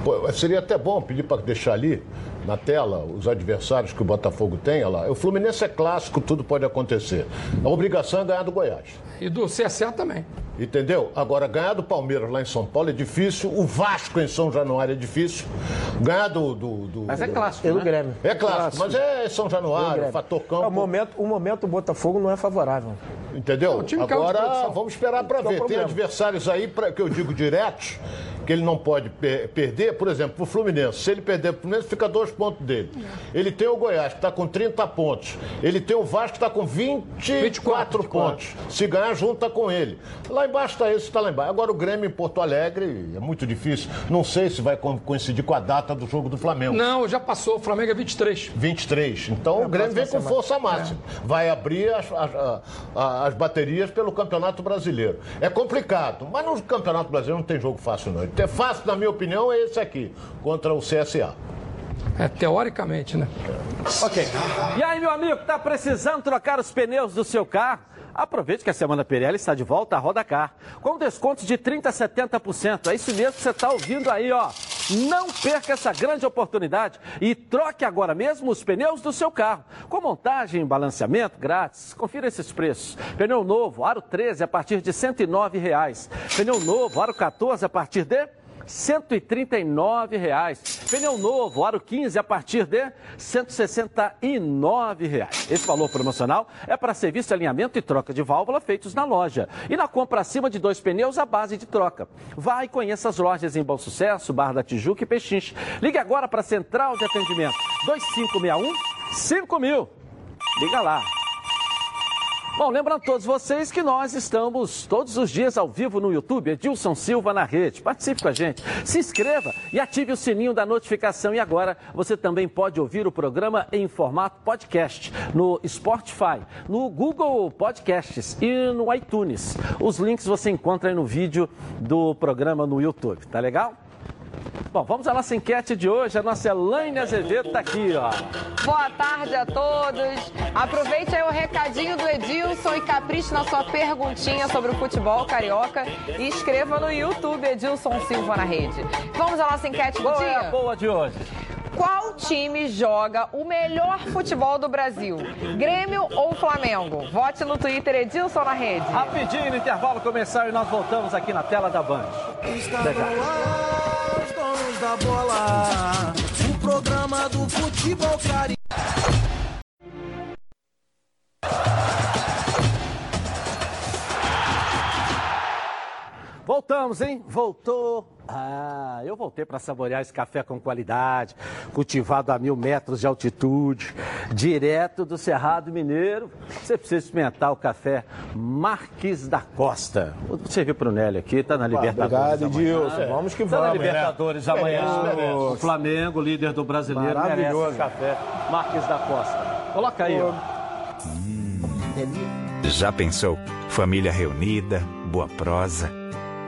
Speaker 9: Pô, seria até bom pedir para deixar ali na tela os adversários que o Botafogo tem. Olha lá. O Fluminense é clássico, tudo pode acontecer. A obrigação é ganhar do Goiás.
Speaker 7: E do CSA também.
Speaker 9: Entendeu? Agora, ganhar do Palmeiras lá em São Paulo é difícil. O Vasco em São Januário é difícil. Ganhar do. do, do
Speaker 2: mas é clássico.
Speaker 6: Do,
Speaker 2: né?
Speaker 6: Grêmio.
Speaker 9: É clássico, mas é São Januário, fator campo.
Speaker 6: É, o, momento, o momento do Botafogo não é favorável.
Speaker 9: Entendeu? Agora, vamos esperar para ver. Tem adversários aí pra, que eu digo diretos que ele não pode per perder, por exemplo, o Fluminense. Se ele perder para o Fluminense, fica dois pontos dele. Ele tem o Goiás, que está com 30 pontos. Ele tem o Vasco, que está com 24, 24 pontos. 24. Se ganhar, junta com ele. Lá embaixo está esse, está lá embaixo. Agora o Grêmio em Porto Alegre é muito difícil. Não sei se vai coincidir com a data do jogo do Flamengo.
Speaker 7: Não, já passou. O Flamengo é 23.
Speaker 9: 23. Então é o Grêmio vem com força máxima. É. Vai abrir as, as, as baterias pelo Campeonato Brasileiro. É complicado, mas no Campeonato Brasileiro não tem jogo fácil, não. É fácil, na minha opinião, é esse aqui, contra o CSA.
Speaker 7: É, teoricamente, né?
Speaker 2: Ok. E aí, meu amigo, tá precisando trocar os pneus do seu carro? Aproveite que a Semana Pirelli está de volta à Roda Car, com descontos de 30% a 70%. É isso mesmo que você está ouvindo aí, ó. Não perca essa grande oportunidade e troque agora mesmo os pneus do seu carro. Com montagem e balanceamento grátis. Confira esses preços. Pneu novo, aro 13 a partir de 109 reais. Pneu novo, aro 14 a partir de 139 reais. Pneu novo, aro 15 a partir de 169 reais. Esse valor promocional é para serviço alinhamento e troca de válvula feitos na loja. E na compra acima de dois pneus, a base de troca. Vá e conheça as lojas em Bom Sucesso, Barra da Tijuca e Pechinche. Ligue agora para a Central de Atendimento 2561 5000. Liga lá. Bom, lembrando a todos vocês que nós estamos todos os dias ao vivo no YouTube, Edilson Silva na rede. Participe com a gente, se inscreva e ative o sininho da notificação. E agora você também pode ouvir o programa em formato podcast no Spotify, no Google Podcasts e no iTunes. Os links você encontra aí no vídeo do programa no YouTube, tá legal? Bom, vamos à nossa enquete de hoje. A nossa Elaine Azevedo está aqui, ó.
Speaker 10: Boa tarde a todos. Aproveite aí o recadinho do Edilson e capriche na sua perguntinha sobre o futebol carioca e escreva no YouTube Edilson Silva na rede. Vamos à nossa enquete do dia?
Speaker 2: é a boa de hoje?
Speaker 10: Qual time joga o melhor futebol do Brasil? Grêmio ou Flamengo? Vote no Twitter Edilson na rede.
Speaker 2: Rapidinho no intervalo começar e nós voltamos aqui na tela da Band.
Speaker 1: Ar, os donos da bola. O programa do futebol carioca.
Speaker 2: Voltamos, hein? Voltou. Ah, eu voltei para saborear esse café com qualidade, cultivado a mil metros de altitude, direto do Cerrado Mineiro. Você precisa experimentar o café Marques da Costa. Vou servir para o Nélio aqui, está na Libertadores.
Speaker 6: Obrigado. Edilson. Vamos que
Speaker 2: Tá na
Speaker 6: vamos.
Speaker 2: Libertadores amanhã.
Speaker 6: Merece.
Speaker 2: O Flamengo, líder do brasileiro, merece esse café Marques da Costa. Coloca aí, ó.
Speaker 11: Já pensou? Família reunida, boa prosa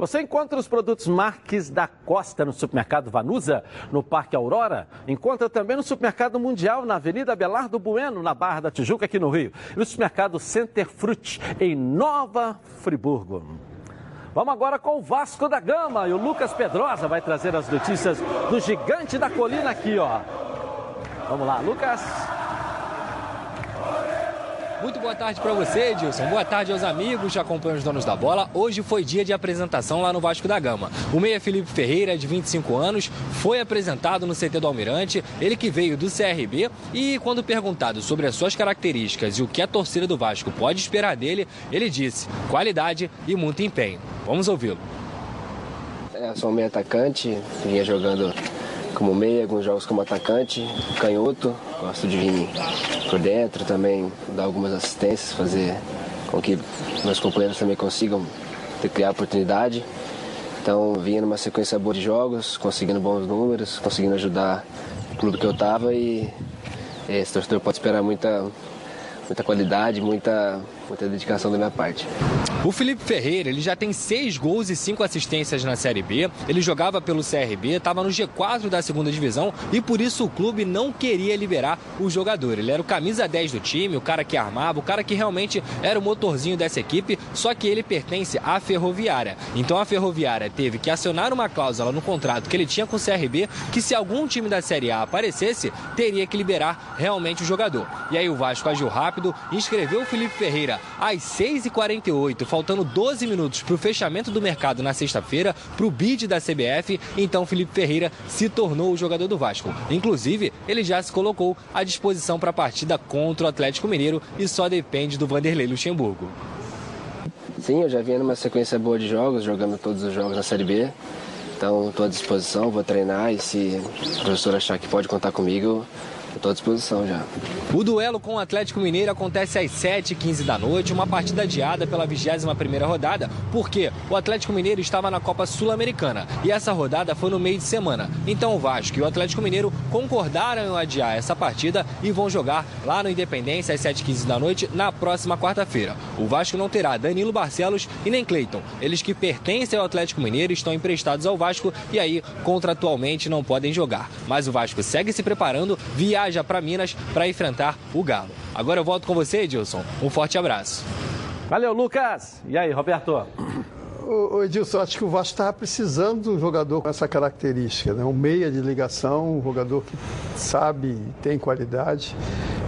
Speaker 2: Você encontra os produtos Marques da Costa no supermercado Vanusa, no Parque Aurora. Encontra também no supermercado Mundial, na Avenida Belardo Bueno, na Barra da Tijuca, aqui no Rio. E no supermercado Center Fruit, em Nova Friburgo. Vamos agora com o Vasco da Gama. E o Lucas Pedrosa vai trazer as notícias do gigante da colina aqui, ó. Vamos lá, Lucas.
Speaker 12: Muito boa tarde para você, Edilson. Boa tarde aos amigos que acompanham os donos da bola. Hoje foi dia de apresentação lá no Vasco da Gama. O meia Felipe Ferreira, de 25 anos, foi apresentado no CT do Almirante. Ele que veio do CRB e, quando perguntado sobre as suas características e o que a torcida do Vasco pode esperar dele, ele disse qualidade e muito empenho. Vamos ouvi-lo.
Speaker 13: É, sou meio atacante, vinha jogando como meia, alguns jogos como atacante, canhoto, gosto de vir por dentro também, dar algumas assistências, fazer com que meus companheiros também consigam criar oportunidade. Então vinha numa sequência boa de jogos, conseguindo bons números, conseguindo ajudar o clube que eu estava e esse torcedor pode esperar muita, muita qualidade, muita, muita dedicação da minha parte.
Speaker 12: O Felipe Ferreira, ele já tem seis gols e cinco assistências na Série B. Ele jogava pelo CRB, estava no G4 da segunda divisão e por isso o clube não queria liberar o jogador. Ele era o camisa 10 do time, o cara que armava, o cara que realmente era o motorzinho dessa equipe, só que ele pertence à Ferroviária. Então a Ferroviária teve que acionar uma cláusula no contrato que ele tinha com o CRB que se algum time da Série A aparecesse, teria que liberar realmente o jogador. E aí o Vasco agiu rápido, inscreveu o Felipe Ferreira às 6h48, faltando 12 minutos para o fechamento do mercado na sexta-feira, para o bid da CBF, então Felipe Ferreira se tornou o jogador do Vasco. Inclusive, ele já se colocou à disposição para a partida contra o Atlético Mineiro e só depende do Vanderlei Luxemburgo.
Speaker 13: Sim, eu já vinha numa sequência boa de jogos, jogando todos os jogos na Série B. Então, estou à disposição, vou treinar e se o professor achar que pode contar comigo, estou à disposição já.
Speaker 12: O duelo com o Atlético Mineiro acontece às 7h15 da noite, uma partida adiada pela 21ª rodada, porque o Atlético Mineiro estava na Copa Sul-Americana e essa rodada foi no meio de semana. Então o Vasco e o Atlético Mineiro concordaram em adiar essa partida e vão jogar lá no Independência às 7h15 da noite na próxima quarta-feira. O Vasco não terá Danilo Barcelos e nem Cleiton. Eles que pertencem ao Atlético Mineiro estão emprestados ao Vasco e aí contratualmente não podem jogar. Mas o Vasco segue se preparando, viaja para Minas para enfrentar o Galo. Agora eu volto com você, Edilson. Um forte abraço.
Speaker 2: Valeu, Lucas. E aí, Roberto?
Speaker 8: Ô, Edilson, acho que o Vasco estava precisando de um jogador com essa característica, né? um meia de ligação, um jogador que sabe e tem qualidade.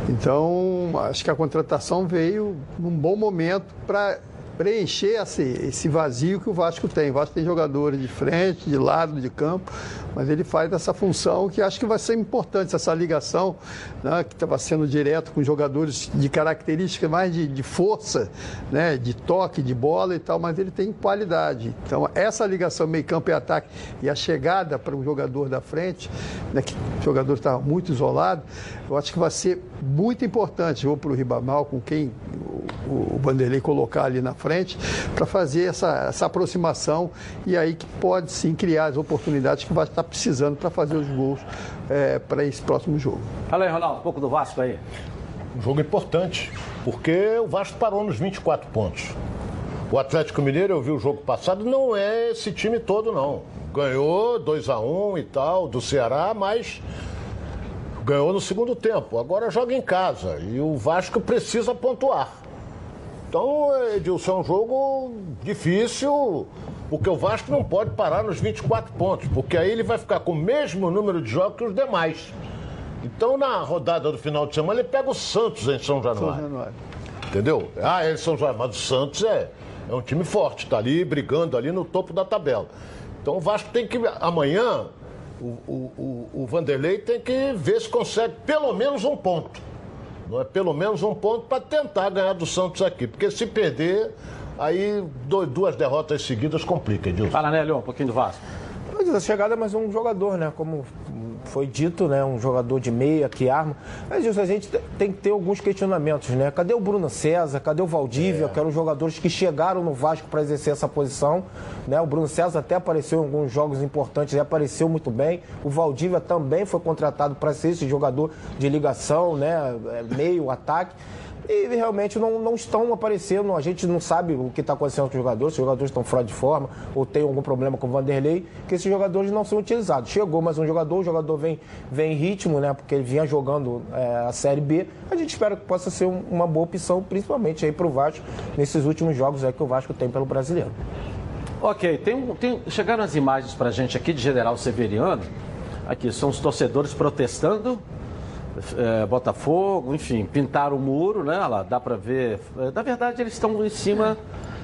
Speaker 8: Então, acho que a contratação veio num bom momento para preencher esse, vazio que o Vasco tem. O Vasco tem jogadores de frente, de lado, de campo, mas ele faz essa função que acho que vai ser importante, essa ligação né, que estava sendo direto com jogadores de características mais de, de, força, né, de toque, de bola e tal, mas ele tem qualidade. Então, essa ligação meio-campo e ataque e a chegada para um jogador da frente, né, que o jogador estava muito isolado, eu acho que vai ser muito importante. Vou para o Ribamal, com quem o, o Vanderlei colocar ali na frente, para fazer essa, essa aproximação e aí que pode sim criar as oportunidades que vai estar precisando para fazer os gols é, para esse próximo jogo.
Speaker 2: Fala aí, Ronaldo, um pouco do Vasco aí.
Speaker 9: Um jogo importante, porque o Vasco parou nos 24 pontos. O Atlético Mineiro, eu vi o jogo passado, não é esse time todo, não. Ganhou 2 a 1 um e tal, do Ceará, mas ganhou no segundo tempo. Agora joga em casa e o Vasco precisa pontuar. Então, Edilson, é um jogo difícil, porque o Vasco não pode parar nos 24 pontos, porque aí ele vai ficar com o mesmo número de jogos que os demais. Então, na rodada do final de semana, ele pega o Santos em São Januário. São Januário. Entendeu? Ah, é São Januário, mas o Santos é, é um time forte, está ali brigando ali no topo da tabela. Então o Vasco tem que. Amanhã, o, o, o, o Vanderlei tem que ver se consegue pelo menos um ponto não é? Pelo menos um ponto para tentar ganhar do Santos aqui. Porque se perder, aí duas derrotas seguidas complica, Edilson.
Speaker 2: Fala, né, Leon, um pouquinho do Vasco.
Speaker 6: A chegada é mais um jogador, né? Como foi dito, né? Um jogador de meia que arma. Mas isso a gente tem que ter alguns questionamentos, né? Cadê o Bruno César? Cadê o Valdívia? É. Que eram jogadores que chegaram no Vasco para exercer essa posição. Né? O Bruno César até apareceu em alguns jogos importantes e apareceu muito bem. O Valdívia também foi contratado para ser esse jogador de ligação, né? É, meio, ataque e realmente não, não estão aparecendo. A gente não sabe o que está acontecendo com os jogadores, se os jogadores estão fora de forma ou tem algum problema com o Vanderlei, que esses jogadores não são utilizados. Chegou mais um jogador, o jogador vem, vem em ritmo, né? Porque ele vinha jogando é, a Série B. A gente espera que possa ser um, uma boa opção, principalmente aí para o Vasco, nesses últimos jogos aí que o Vasco tem pelo brasileiro.
Speaker 2: Ok, tem, tem, chegaram as imagens para a gente aqui de General Severiano. Aqui são os torcedores protestando é, Botafogo, enfim, pintaram o muro, né? Lá dá para ver. É, na verdade, eles estão em cima.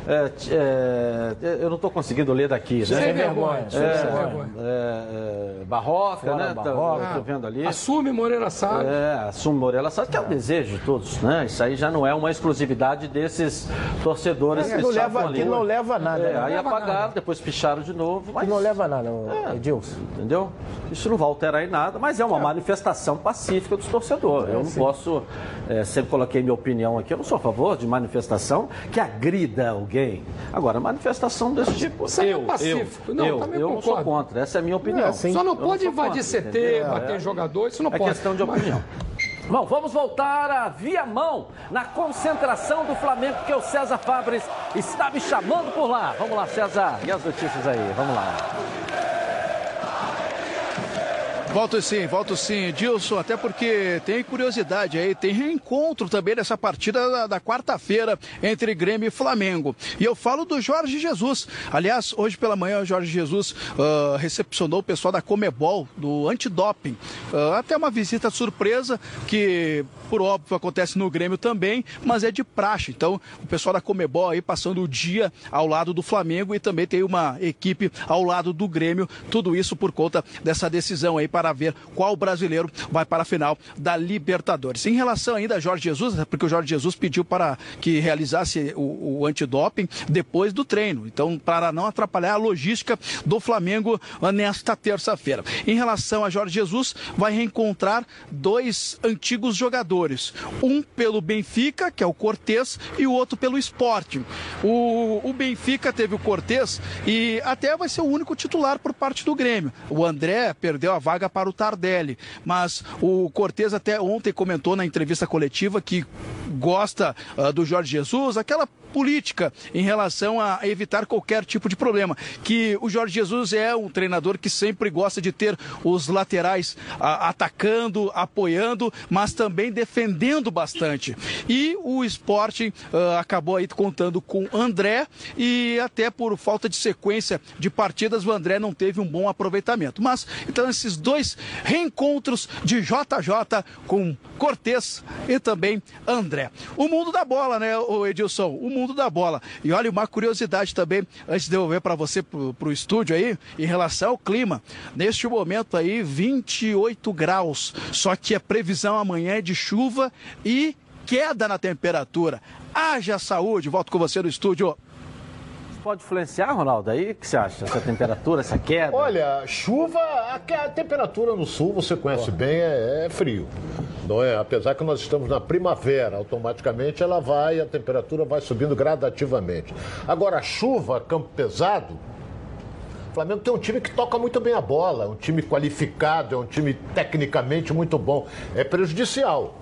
Speaker 2: É, é, eu não estou conseguindo ler daqui, né?
Speaker 7: Sem vergonha. É,
Speaker 2: é, barroca, Fora né? Barroca, estou vendo ali.
Speaker 7: Assume Moreira Salles.
Speaker 2: É, assume Moreira Salles, que é o desejo de todos, né? Isso aí já não é uma exclusividade desses torcedores
Speaker 6: que, não leva, ali. Que não leva nada.
Speaker 2: Né? aí apagaram, depois picharam de novo.
Speaker 6: Mas... Que não leva nada, Edilson.
Speaker 2: Entendeu? Isso não vai alterar em nada, mas é uma manifestação pacífica dos torcedores. eu não posso, sempre coloquei minha opinião aqui, eu não sou a favor de manifestação que agrida alguém ninguém. Agora, manifestação desse tipo,
Speaker 7: Você eu, é pacífico.
Speaker 2: eu, não, eu, eu não sou contra. Essa é a minha opinião. É,
Speaker 7: Só não pode não invadir contra, CT, entendeu? bater é, jogador, isso não
Speaker 2: é
Speaker 7: pode.
Speaker 2: É questão de opinião. Bom, vamos voltar a Viamão, na concentração do Flamengo, que o César Fabres está me chamando por lá. Vamos lá, César, e as notícias aí, vamos lá.
Speaker 5: Volto sim, volto sim, Dilson, até porque tem curiosidade aí, tem reencontro também nessa partida da, da quarta-feira entre Grêmio e Flamengo. E eu falo do Jorge Jesus. Aliás, hoje pela manhã o Jorge Jesus uh, recepcionou o pessoal da Comebol, do antidoping. Uh, até uma visita surpresa que, por óbvio, acontece no Grêmio também, mas é de praxe. Então, o pessoal da Comebol aí passando o dia ao lado do Flamengo e também tem uma equipe ao lado do Grêmio. Tudo isso por conta dessa decisão aí ver qual brasileiro vai para a final da Libertadores. Em relação ainda a Jorge Jesus, porque o Jorge Jesus pediu para que realizasse o, o antidoping depois do treino. Então, para não atrapalhar a logística do Flamengo nesta terça-feira. Em relação a Jorge Jesus, vai reencontrar dois antigos jogadores. Um pelo Benfica, que é o Cortez, e o outro pelo Esporte. O, o Benfica teve o Cortez e até vai ser o único titular por parte do Grêmio. O André perdeu a vaga para o Tardelli. Mas o Cortez até ontem comentou na entrevista coletiva que gosta uh, do Jorge Jesus, aquela política em relação a evitar qualquer tipo de problema. Que o Jorge Jesus é um treinador que sempre gosta de ter os laterais a, atacando, apoiando, mas também defendendo bastante. E o esporte uh, acabou aí contando com André e até por falta de sequência de partidas, o André não teve um bom aproveitamento. Mas então esses dois dois reencontros de JJ com Cortez e também André. O mundo da bola, né, o Edilson? O mundo da bola. E olha, uma curiosidade também, antes de devolver para você pro, pro estúdio aí, em relação ao clima. Neste momento aí, 28 graus. Só que a previsão amanhã é de chuva e queda na temperatura. Haja saúde. Volto com você no estúdio
Speaker 2: pode influenciar, Ronaldo? Aí o que você acha? Essa temperatura, essa queda?
Speaker 9: Olha, chuva, a, temperatura no sul, você conhece bem, é, é, frio. Não é? Apesar que nós estamos na primavera, automaticamente ela vai, a temperatura vai subindo gradativamente. Agora, chuva, campo pesado, o Flamengo tem um time que toca muito bem a bola, um time qualificado, é um time tecnicamente muito bom. É prejudicial.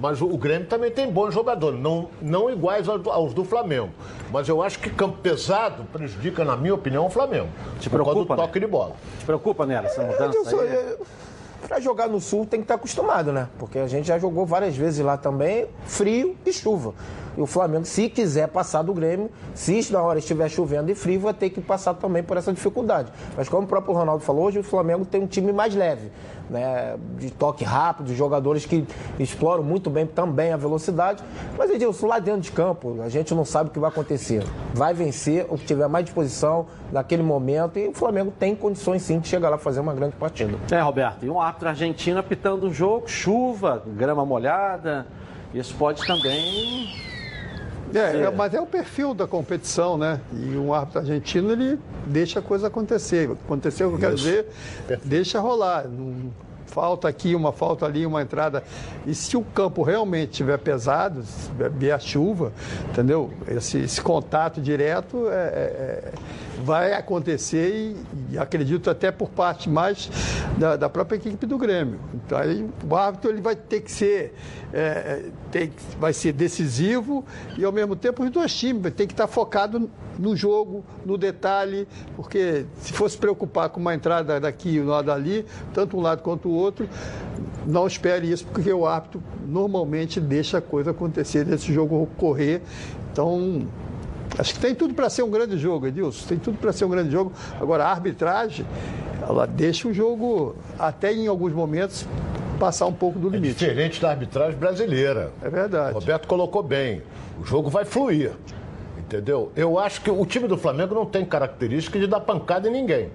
Speaker 9: Mas o, Grêmio também tem bons jogadores, não, não iguais aos, aos, do Flamengo. Mas eu acho que campo pesado prejudica, na minha opinião, o Flamengo.
Speaker 2: Te preocupa?
Speaker 9: Do toque
Speaker 2: né?
Speaker 9: de bola.
Speaker 2: Te preocupa, Nela, essa mudança? aí?
Speaker 6: Para jogar no sul tem que estar acostumado, né? Porque a gente já jogou várias vezes lá também, frio e chuva. E o Flamengo, se quiser passar do Grêmio, se na hora estiver chovendo e frio, vai ter que passar também por essa dificuldade. Mas como o próprio Ronaldo falou, hoje o Flamengo tem um time mais leve né, de toque rápido, jogadores que exploram muito bem também a velocidade. Mas, Edilson, lá dentro de campo, a gente não sabe o que vai acontecer. Vai vencer o que tiver mais disposição naquele momento e o Flamengo tem condições sim de chegar lá fazer uma grande partida.
Speaker 2: É, Roberto, e um árbitro argentino apitando um jogo, chuva, grama molhada, isso pode também
Speaker 8: é, é, mas é o perfil da competição, né? E um árbitro argentino, ele deixa a coisa acontecer. Aconteceu, eu quero dizer, deixa rolar. Não, falta aqui, uma falta ali, uma entrada. E se o campo realmente estiver pesado, se vier a chuva, entendeu? Esse, esse contato direto é, é, é, vai acontecer e, e, acredito até por parte mais da, da, própria equipe do Grêmio. Então aí, o árbitro ele vai ter que ser, é, tem, vai ser decisivo e ao mesmo tempo os dois times tem que estar focado no jogo, no detalhe, porque se fosse preocupar com uma entrada daqui e uma dali, tanto um lado quanto o outro, não espere isso, porque o árbitro normalmente deixa a coisa acontecer, deixa o jogo correr. Então, acho que tem tudo para ser um grande jogo, Edilson, tem tudo para ser um grande jogo. Agora, a arbitragem, ela deixa o jogo, até em alguns momentos, passar um pouco do limite.
Speaker 9: É diferente da arbitragem brasileira.
Speaker 8: É verdade.
Speaker 9: O Roberto colocou bem. O jogo vai fluir. Entendeu? Eu acho que o time do Flamengo não tem característica de dar pancada em ninguém.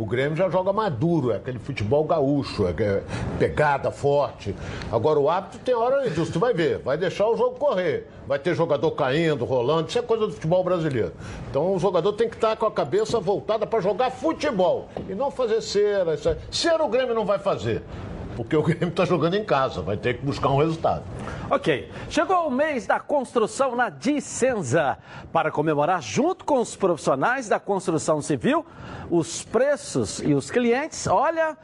Speaker 9: O Grêmio já joga mais duro, é aquele futebol gaúcho, é pegada forte. Agora o árbitro tem hora, Edilson, tu vai ver, vai deixar o jogo correr. Vai ter jogador caindo, rolando, isso é coisa do futebol brasileiro. Então o jogador tem que estar com a cabeça voltada para jogar futebol e não fazer cera. Cera o Grêmio não vai fazer porque o Grêmio está jogando em casa, vai ter que buscar um resultado.
Speaker 2: Ok, chegou o mês da construção na Dicenza. Para comemorar junto com os profissionais da construção civil, os preços e os clientes, olha,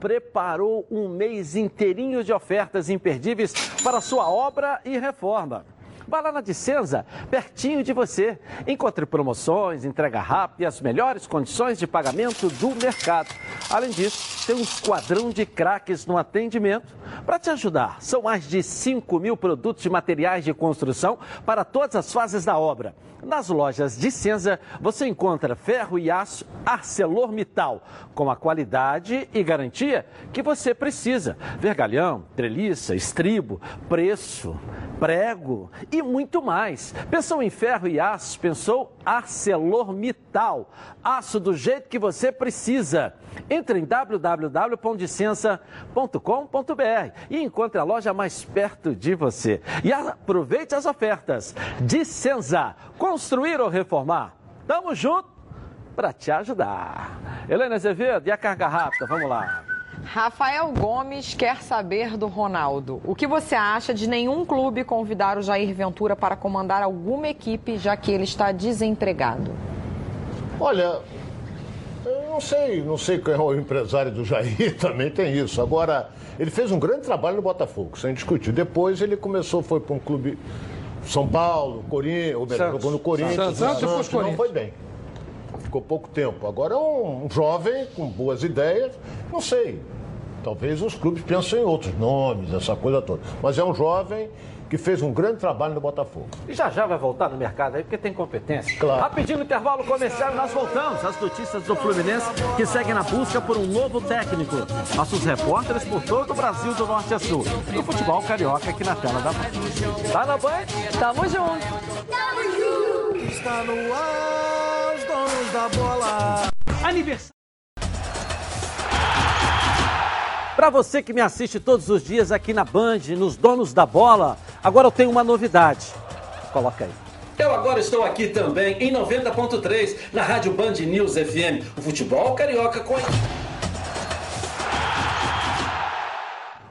Speaker 2: preparou um mês inteirinho de ofertas imperdíveis para sua obra e reforma. Vá lá na Dicenza, pertinho de você. Encontre promoções, entrega rápida e as melhores condições de pagamento do mercado. Além disso, tem um esquadrão de craques no atendimento para te ajudar. São mais de 5 mil produtos e materiais de construção para todas as fases da obra. Nas lojas de Senza, você encontra ferro e aço ArcelorMittal, com a qualidade e garantia que você precisa. Vergalhão, treliça, estribo, preço, prego e muito mais. Pensou em ferro e aço? Pensou ArcelorMittal. Aço do jeito que você precisa. Entre em www.dicença.com.br e encontre a loja mais perto de você. E aproveite as ofertas. Dicenza, construir ou reformar? Tamo junto para te ajudar. Helena Azevedo, e a carga rápida? Vamos lá.
Speaker 10: Rafael Gomes quer saber do Ronaldo. O que você acha de nenhum clube convidar o Jair Ventura para comandar alguma equipe, já que ele está desempregado?
Speaker 9: Olha, eu não sei, não sei quem é o empresário do Jair, também tem isso. Agora, ele fez um grande trabalho no Botafogo, sem discutir. Depois ele começou, foi para um clube São Paulo, Corinthians, ou melhor, jogou no Corinthians, Santos, Santos, Santos não foi bem. Ficou pouco tempo. Agora é um jovem com boas ideias, não sei. Talvez os clubes pensem em outros nomes, essa coisa toda. Mas é um jovem que fez um grande trabalho no Botafogo.
Speaker 2: E já já vai voltar no mercado aí, porque tem competência.
Speaker 9: Claro.
Speaker 2: Rapidinho intervalo comercial, nós voltamos. As notícias do Fluminense que seguem na busca por um novo técnico. Nossos repórteres por todo o Brasil, do norte a sul. E o futebol carioca aqui na tela da Band. Tá na Band? Tamo junto.
Speaker 14: Está no ar, os donos da bola.
Speaker 2: Aniversário. Para você que me assiste todos os dias aqui na Band, nos Donos da Bola, agora eu tenho uma novidade. Coloca aí. Eu agora estou aqui também em 90.3 na Rádio Band News FM. O futebol carioca com.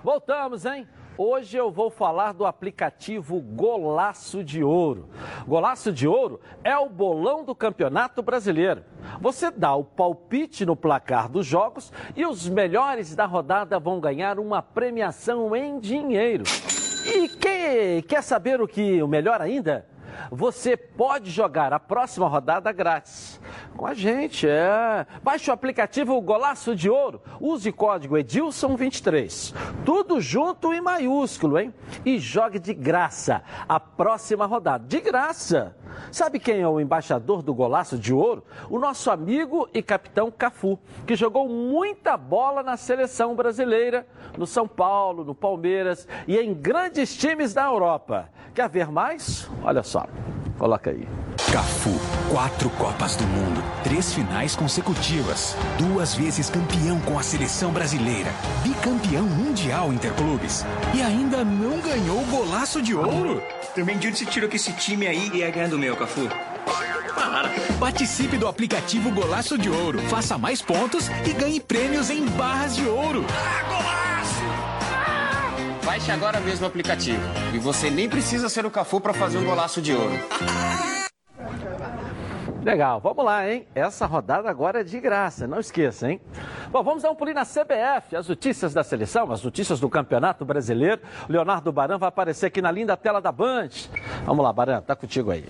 Speaker 2: Voltamos, hein? Hoje eu vou falar do aplicativo Golaço de Ouro. Golaço de Ouro é o bolão do Campeonato Brasileiro. Você dá o palpite no placar dos jogos e os melhores da rodada vão ganhar uma premiação em dinheiro. E que, quer saber o que o melhor ainda? Você pode jogar a próxima rodada grátis. Com a gente, é. Baixe o aplicativo Golaço de Ouro. Use código Edilson23. Tudo junto e maiúsculo, hein? E jogue de graça a próxima rodada. De graça! Sabe quem é o embaixador do Golaço de Ouro? O nosso amigo e capitão Cafu, que jogou muita bola na seleção brasileira, no São Paulo, no Palmeiras e em grandes times da Europa. Quer ver mais? Olha só, coloca aí.
Speaker 1: Cafu, quatro Copas do Mundo, três finais consecutivas, duas vezes campeão com a seleção brasileira, bicampeão mundial interclubes e ainda não ganhou o golaço de ouro.
Speaker 15: Também de onde você tirou que esse time aí ia ganhar do meu, Cafu?
Speaker 1: Para. Participe do aplicativo Golaço de Ouro, faça mais pontos e ganhe prêmios em barras de ouro.
Speaker 15: Baixe agora mesmo o aplicativo. E você nem precisa ser o Cafu para fazer um golaço de ouro.
Speaker 2: Legal, vamos lá, hein? Essa rodada agora é de graça, não esqueça, hein? Bom, vamos dar um pulinho na CBF, as notícias da seleção, as notícias do Campeonato Brasileiro. Leonardo Baran vai aparecer aqui na linda tela da Band. Vamos lá, Baran, tá contigo aí.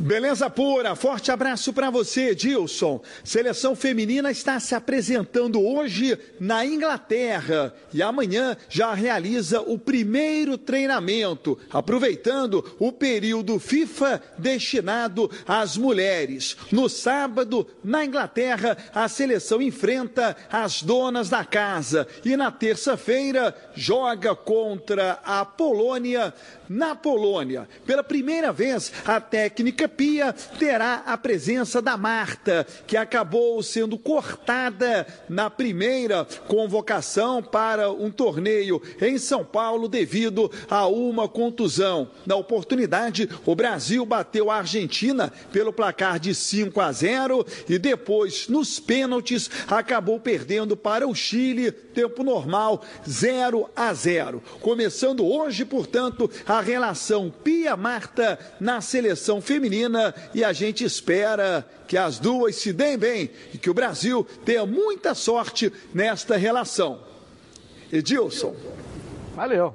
Speaker 16: Beleza pura, forte abraço para você, Dilson. Seleção feminina está se apresentando hoje na Inglaterra e amanhã já realiza o primeiro treinamento, aproveitando o período FIFA destinado às mulheres. No sábado, na Inglaterra, a seleção enfrenta as donas da casa e na terça-feira joga contra a Polônia na Polônia. Pela primeira vez, a técnica Pia terá a presença da Marta, que acabou sendo cortada na primeira convocação para um torneio em São Paulo devido a uma contusão. Na oportunidade, o Brasil bateu a Argentina pelo placar de 5 a 0 e depois, nos pênaltis, acabou perdendo para o Chile, tempo normal, 0 a 0. Começando hoje, portanto, a relação Pia Marta na seleção feminina e a gente espera que as duas se deem bem e que o Brasil tenha muita sorte nesta relação. Edilson.
Speaker 2: Valeu.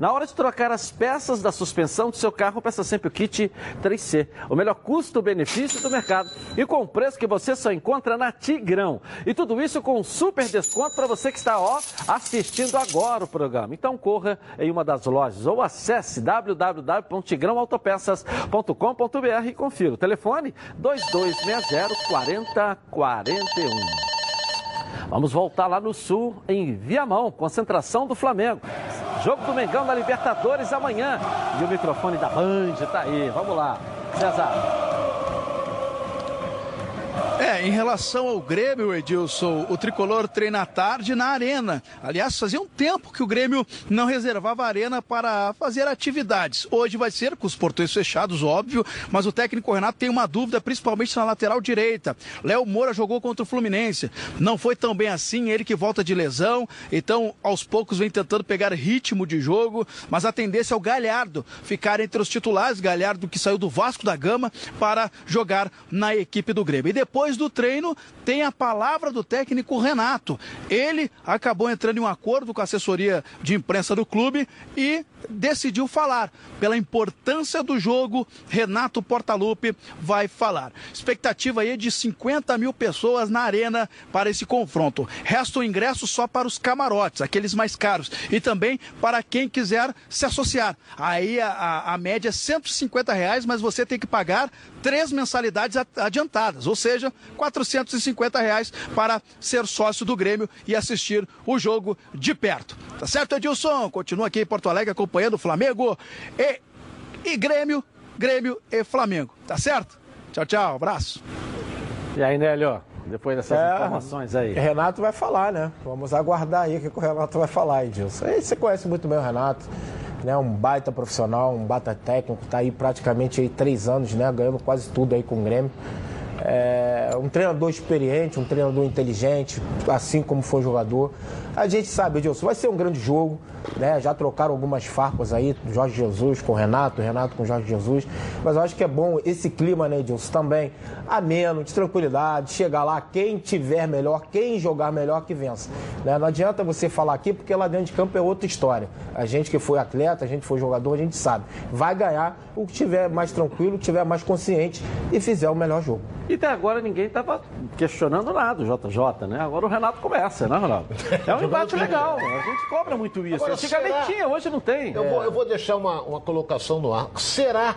Speaker 2: Na hora de trocar as peças da suspensão do seu carro, peça sempre o kit 3C, o melhor custo-benefício do mercado e com o preço que você só encontra na Tigrão. E tudo isso com um super desconto para você que está ó, assistindo agora o programa. Então corra em uma das lojas ou acesse www.tigrãoautopeças.com.br e confira. O telefone 2260 4041. Vamos voltar lá no sul, em Viamão, concentração do Flamengo. Jogo do Mengão da Libertadores amanhã. E o microfone da Band tá aí. Vamos lá, César.
Speaker 5: É, em relação ao Grêmio, Edilson, o tricolor treina à tarde na arena. Aliás, fazia um tempo que o Grêmio não reservava a arena para fazer atividades. Hoje vai ser com os portões fechados, óbvio, mas o técnico Renato tem uma dúvida, principalmente na lateral direita. Léo Moura jogou contra o Fluminense. Não foi tão bem assim, ele que volta de lesão, então aos poucos vem tentando pegar ritmo de jogo, mas a tendência é o Galhardo ficar entre os titulares, Galhardo que saiu do Vasco da Gama para jogar na equipe do Grêmio. E depois depois do treino, tem a palavra do técnico Renato. Ele acabou entrando em um acordo com a assessoria de imprensa do clube e decidiu falar. Pela importância do jogo, Renato Portaluppi vai falar. Expectativa aí de 50 mil pessoas na arena para esse confronto. Resta o ingresso só para os camarotes, aqueles mais caros, e também para quem quiser se associar. Aí a, a, a média é 150 reais, mas você tem que pagar três mensalidades adiantadas, ou seja, 450 reais para ser sócio do Grêmio e assistir o jogo de perto. Tá certo, Edilson? Continua aqui em Porto Alegre acompanhando o Flamengo e, e Grêmio, Grêmio e Flamengo. Tá certo? Tchau, tchau. Abraço.
Speaker 2: E aí, Nélio? Depois dessas é, informações aí.
Speaker 6: Renato vai falar, né? Vamos aguardar aí o que o Renato vai falar, Edilson. Você conhece muito bem o Renato né? Um baita profissional, um baita técnico, está aí praticamente aí três anos, né? Ganhando quase tudo aí com o Grêmio. É um treinador experiente, um treinador inteligente, assim como foi jogador. A gente sabe, Edilson, vai ser um grande jogo, né? Já trocaram algumas farpas aí, Jorge Jesus com o Renato, Renato com o Jorge Jesus. Mas eu acho que é bom esse clima, né, Edilson, também ameno, de tranquilidade, chegar lá, quem tiver melhor, quem jogar melhor que vença. Né? Não adianta você falar aqui, porque lá dentro de campo é outra história. A gente que foi atleta, a gente foi jogador, a gente sabe. Vai ganhar o que tiver mais tranquilo, que tiver mais consciente e fizer o melhor jogo.
Speaker 2: E até agora ninguém estava questionando nada o JJ, né? Agora o Renato começa, né, Ronaldo? É um embate legal. A gente cobra muito isso. Agora, Antigamente tinha, hoje não tem.
Speaker 9: Eu, é. vou, eu vou deixar uma, uma colocação no ar. Será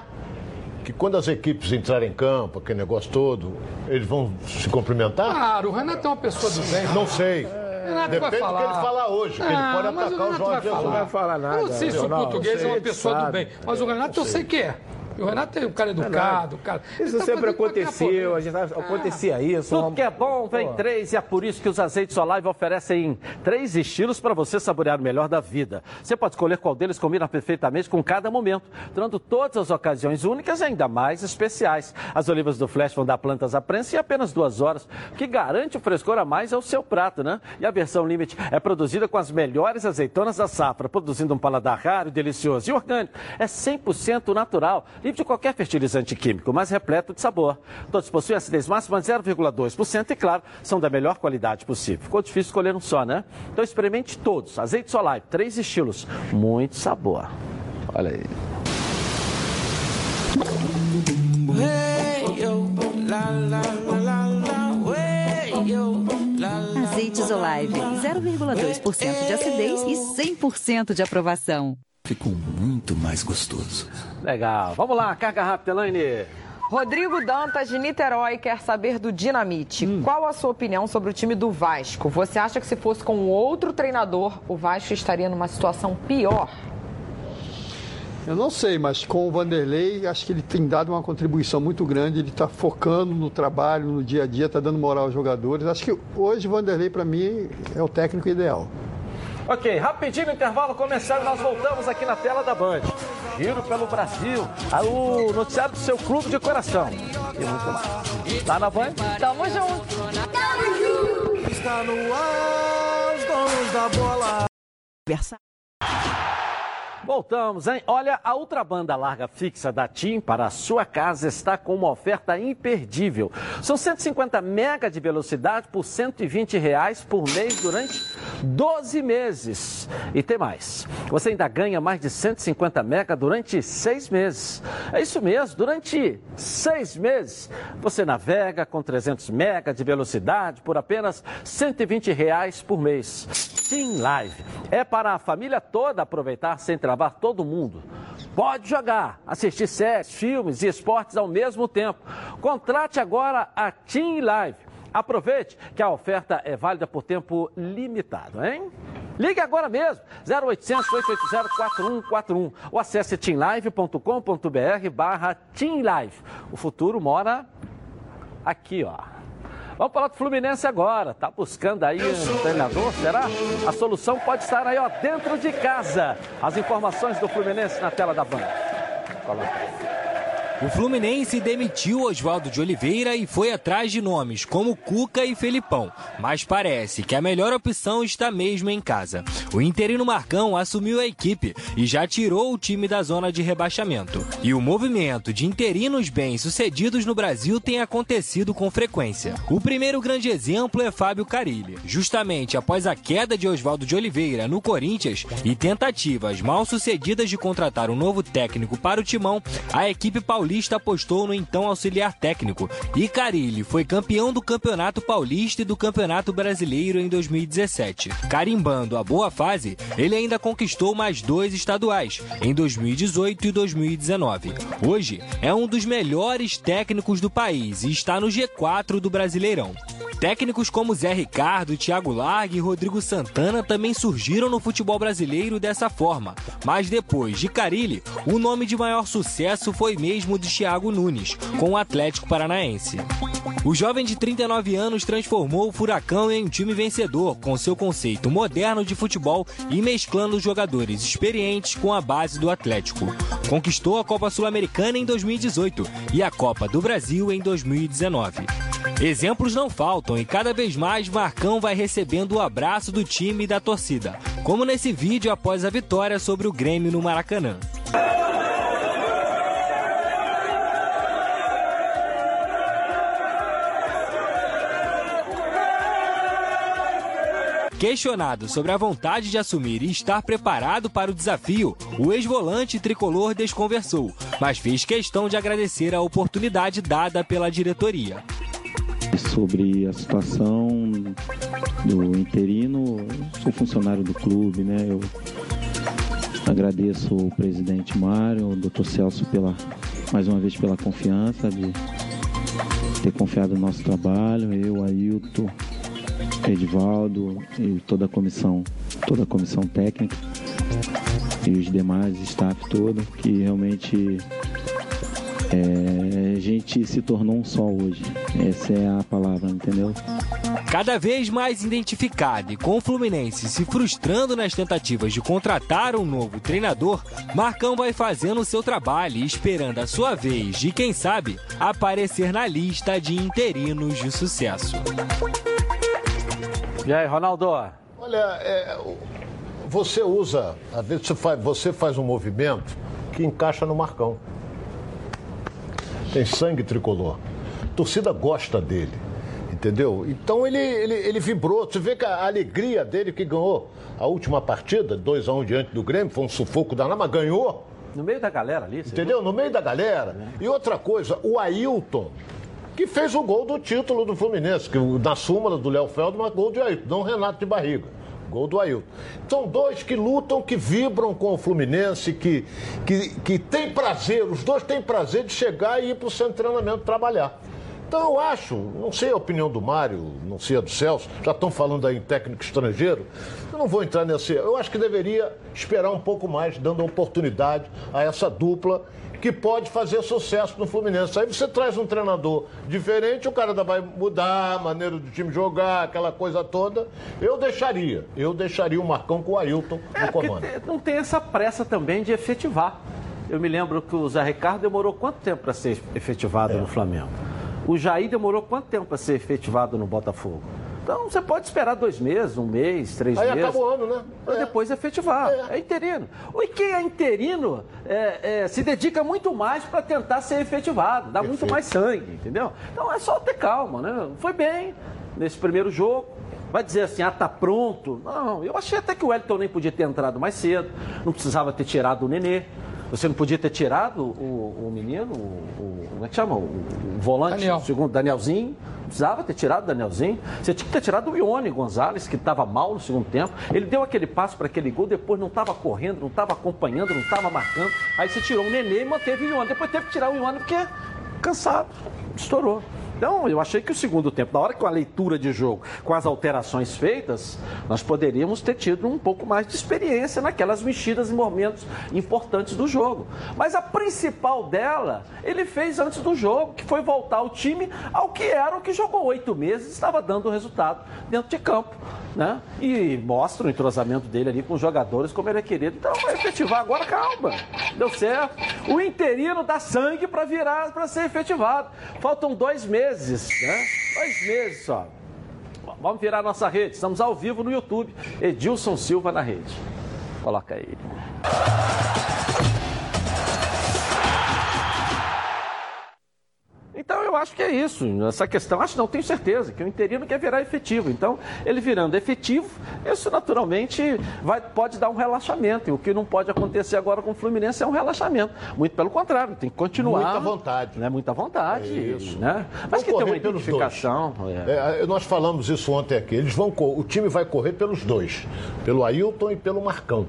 Speaker 9: que quando as equipes entrarem em campo, aquele negócio todo, eles vão se cumprimentar?
Speaker 7: Claro, o Renato é uma pessoa do bem.
Speaker 9: Não sei. Renato Depende vai falar. do que ele falar hoje, que ah, ele pode atacar o, o Jorge Jesus.
Speaker 6: Não vai falar nada.
Speaker 7: Eu não sei se o português é uma pessoa do bem, mas o Renato eu sei que é. O Renato é um cara educado, cara.
Speaker 6: Isso tá sempre aconteceu, a gente tá, acontecia isso.
Speaker 2: Tudo que é bom vem Pô. três e é por isso que os azeites Olive oferecem três estilos para você saborear o melhor da vida. Você pode escolher qual deles combina perfeitamente com cada momento, tornando todas as ocasiões únicas e ainda mais especiais. As olivas do Flash vão dar plantas à prensa em apenas duas horas, o que garante o frescor a mais ao seu prato, né? E a versão Limite é produzida com as melhores azeitonas da safra, produzindo um paladar raro, delicioso e orgânico. É 100% natural livre de qualquer fertilizante químico, mas repleto de sabor. Todos possuem acidez máxima de 0,2% e, claro, são da melhor qualidade possível. Ficou difícil escolher um só, né? Então experimente todos. Azeite Solar, três estilos, muito sabor. Olha aí.
Speaker 17: Azeites Olive, 0,2% de acidez e 100% de aprovação
Speaker 18: ficou muito mais gostoso.
Speaker 2: Legal. Vamos lá, carga rápida, Elaine.
Speaker 10: Rodrigo Dantas, de Niterói, quer saber do Dinamite. Hum. Qual a sua opinião sobre o time do Vasco? Você acha que se fosse com outro treinador, o Vasco estaria numa situação pior?
Speaker 8: Eu não sei, mas com o Vanderlei, acho que ele tem dado uma contribuição muito grande. Ele está focando no trabalho, no dia a dia, está dando moral aos jogadores. Acho que hoje o Vanderlei, para mim, é o técnico ideal.
Speaker 2: Ok, rapidinho intervalo começando, nós voltamos aqui na tela da Band. Giro pelo Brasil, o noticiário do seu clube de coração. E muito mais. Tá na Band?
Speaker 10: Tamo junto. Tamo junto. Está no ar, os donos
Speaker 2: da bola. Voltamos, hein? Olha, a outra banda larga fixa da TIM para a sua casa está com uma oferta imperdível. São 150 mega de velocidade por 120 reais por mês durante 12 meses. E tem mais. Você ainda ganha mais de 150 mega durante seis meses. É isso mesmo, durante seis meses. Você navega com 300 mega de velocidade por apenas 120 reais por mês. TIM Live. É para a família toda aproveitar sem trabalho gravar todo mundo. Pode jogar, assistir séries, filmes e esportes ao mesmo tempo. Contrate agora a Team Live. Aproveite que a oferta é válida por tempo limitado, hein? Ligue agora mesmo, 0800 880 4141 ou acesse teamlive.com.br barra teamlive. O futuro mora aqui, ó. Vamos falar do Fluminense agora. Tá buscando aí um treinador, será? A solução pode estar aí, ó, dentro de casa. As informações do Fluminense na tela da Band. Coloca.
Speaker 12: O Fluminense demitiu Oswaldo de Oliveira e foi atrás de nomes como Cuca e Felipão, mas parece que a melhor opção está mesmo em casa. O interino Marcão assumiu a equipe e já tirou o time da zona de rebaixamento. E o movimento de interinos bem-sucedidos no Brasil tem acontecido com frequência. O primeiro grande exemplo é Fábio Carilli. Justamente após a queda de Oswaldo de Oliveira no Corinthians e tentativas mal sucedidas de contratar um novo técnico para o timão, a equipe paulista Paulista apostou no então auxiliar técnico e Carilli foi campeão do Campeonato Paulista e do Campeonato Brasileiro em 2017. Carimbando a boa fase, ele ainda conquistou mais dois estaduais, em 2018 e 2019. Hoje é um dos melhores técnicos do país e está no G4 do Brasileirão. Técnicos como Zé Ricardo, Thiago Largue e Rodrigo Santana também surgiram no futebol brasileiro dessa forma. Mas depois de Carilli, o nome de maior sucesso foi mesmo de Thiago Nunes, com o Atlético Paranaense. O jovem de 39 anos transformou o Furacão em um time vencedor, com seu conceito moderno de futebol e mesclando jogadores experientes com a base do Atlético. Conquistou a Copa Sul-Americana em 2018 e a Copa do Brasil em 2019. Exemplos não faltam e cada vez mais Marcão vai recebendo o abraço do time e da torcida, como nesse vídeo após a vitória sobre o Grêmio no Maracanã. Questionado sobre a vontade de assumir e estar preparado para o desafio, o ex-volante tricolor desconversou, mas fez questão de agradecer a oportunidade dada pela diretoria
Speaker 19: sobre a situação do interino. Sou funcionário do clube, né? Eu agradeço o presidente Mário, o doutor Celso pela mais uma vez pela confiança de ter confiado no nosso trabalho, eu, Ailton, Edivaldo e toda a comissão, toda a comissão técnica e os demais staff todo que realmente é, a gente se tornou um só hoje. Essa é a palavra, entendeu?
Speaker 12: Cada vez mais identificado e com o Fluminense se frustrando nas tentativas de contratar um novo treinador, Marcão vai fazendo o seu trabalho e esperando a sua vez de, quem sabe, aparecer na lista de interinos de sucesso.
Speaker 2: E aí, Ronaldo?
Speaker 9: Olha, é, você usa, às vezes você faz, você faz um movimento que encaixa no Marcão tem sangue tricolor. A torcida gosta dele, entendeu? Então ele, ele, ele vibrou. Você vê que a alegria dele que ganhou a última partida, 2x1 um diante do Grêmio, foi um sufoco danado, mas ganhou.
Speaker 2: No meio da galera ali,
Speaker 9: Entendeu? Viu? No meio da galera. E outra coisa, o Ailton, que fez o gol do título do Fluminense, que na súmula do Léo Feldman, gol de Ailton, não Renato de Barriga. Gol do Ailton. São dois que lutam, que vibram com o Fluminense, que, que, que tem prazer, os dois têm prazer de chegar e ir para o centro de treinamento trabalhar. Então eu acho, não sei a opinião do Mário, não sei a do Celso, já estão falando aí em técnico estrangeiro, eu não vou entrar nesse. Eu acho que deveria esperar um pouco mais, dando oportunidade a essa dupla que pode fazer sucesso no Fluminense. Aí você traz um treinador diferente, o cara vai mudar a maneira do time jogar, aquela coisa toda. Eu deixaria, eu deixaria o Marcão com o Ailton no é, comando.
Speaker 2: Não tem essa pressa também de efetivar. Eu me lembro que o Zé Ricardo demorou quanto tempo para ser efetivado é. no Flamengo? O Jair demorou quanto tempo para ser efetivado no Botafogo? Então você pode esperar dois meses, um mês, três
Speaker 9: Aí
Speaker 2: meses.
Speaker 9: Aí acaba o ano, né?
Speaker 2: Para é. depois efetivar. É. é interino. E quem é interino é, é, se dedica muito mais para tentar ser efetivado, dá Perfeito. muito mais sangue, entendeu? Então é só ter calma, né? Foi bem nesse primeiro jogo. Vai dizer assim, ah, tá pronto. Não, eu achei até que o Wellington nem podia ter entrado mais cedo, não precisava ter tirado o Nenê. Você não podia ter tirado o, o menino, o, o, como é que chama? O, o volante, Daniel. segundo Danielzinho. Precisava ter tirado o Danielzinho. Você tinha que ter tirado o Ione Gonzalez, que estava mal no segundo tempo. Ele deu aquele passo para aquele gol, depois não estava correndo, não estava acompanhando, não estava marcando. Aí você tirou o Nenê e manteve o Ione. Depois teve que tirar o Ione porque cansado, estourou. Então, eu achei que o segundo tempo, na hora com a leitura de jogo, com as alterações feitas, nós poderíamos ter tido um pouco mais de experiência naquelas mexidas em momentos importantes do jogo. Mas a principal dela, ele fez antes do jogo, que foi voltar o time ao que era o que jogou oito meses, estava dando resultado dentro de campo. Né? E mostra o entrosamento dele ali com os jogadores, como ele é querido. Então vai efetivar agora, calma. Deu certo. O interino dá sangue para virar, para ser efetivado. Faltam dois meses, né? Dois meses só. Vamos virar nossa rede. Estamos ao vivo no YouTube. Edilson Silva na rede. Coloca aí. Então eu acho que é isso. Essa questão, acho não, tenho certeza que o interino quer virar efetivo. Então, ele virando efetivo, isso naturalmente vai, pode dar um relaxamento. E o que não pode acontecer agora com o Fluminense é um relaxamento. Muito pelo contrário, tem que continuar.
Speaker 9: Muita vontade.
Speaker 2: Né? Muita vontade.
Speaker 9: É isso.
Speaker 2: Né? Mas que tem uma identificação.
Speaker 9: É. É, nós falamos isso ontem aqui. Eles vão, o time vai correr pelos dois, pelo Ailton e pelo Marcão.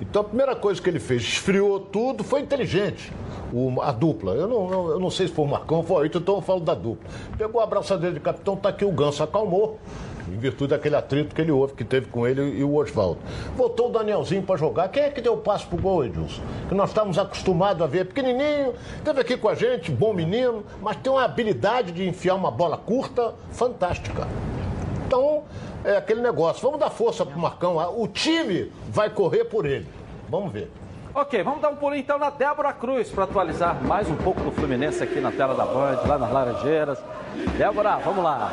Speaker 9: Então a primeira coisa que ele fez, esfriou tudo, foi inteligente o, a dupla. Eu não, eu não sei se foi o Marcão foi o então eu falo da dupla. Pegou a abraçadeira de capitão, tá aqui o Ganso, acalmou. Em virtude daquele atrito que ele houve, que teve com ele e o Oswaldo. Voltou o Danielzinho para jogar. Quem é que deu o passo pro gol, Edilson? Que nós estávamos acostumados a ver. Pequenininho, esteve aqui com a gente, bom menino, mas tem uma habilidade de enfiar uma bola curta fantástica. Então, é aquele negócio. Vamos dar força pro Marcão. O time vai correr por ele. Vamos ver.
Speaker 2: Ok, vamos dar um pulinho então na Débora Cruz para atualizar mais um pouco do Fluminense aqui na tela da Band, lá nas Laranjeiras. Débora, vamos lá.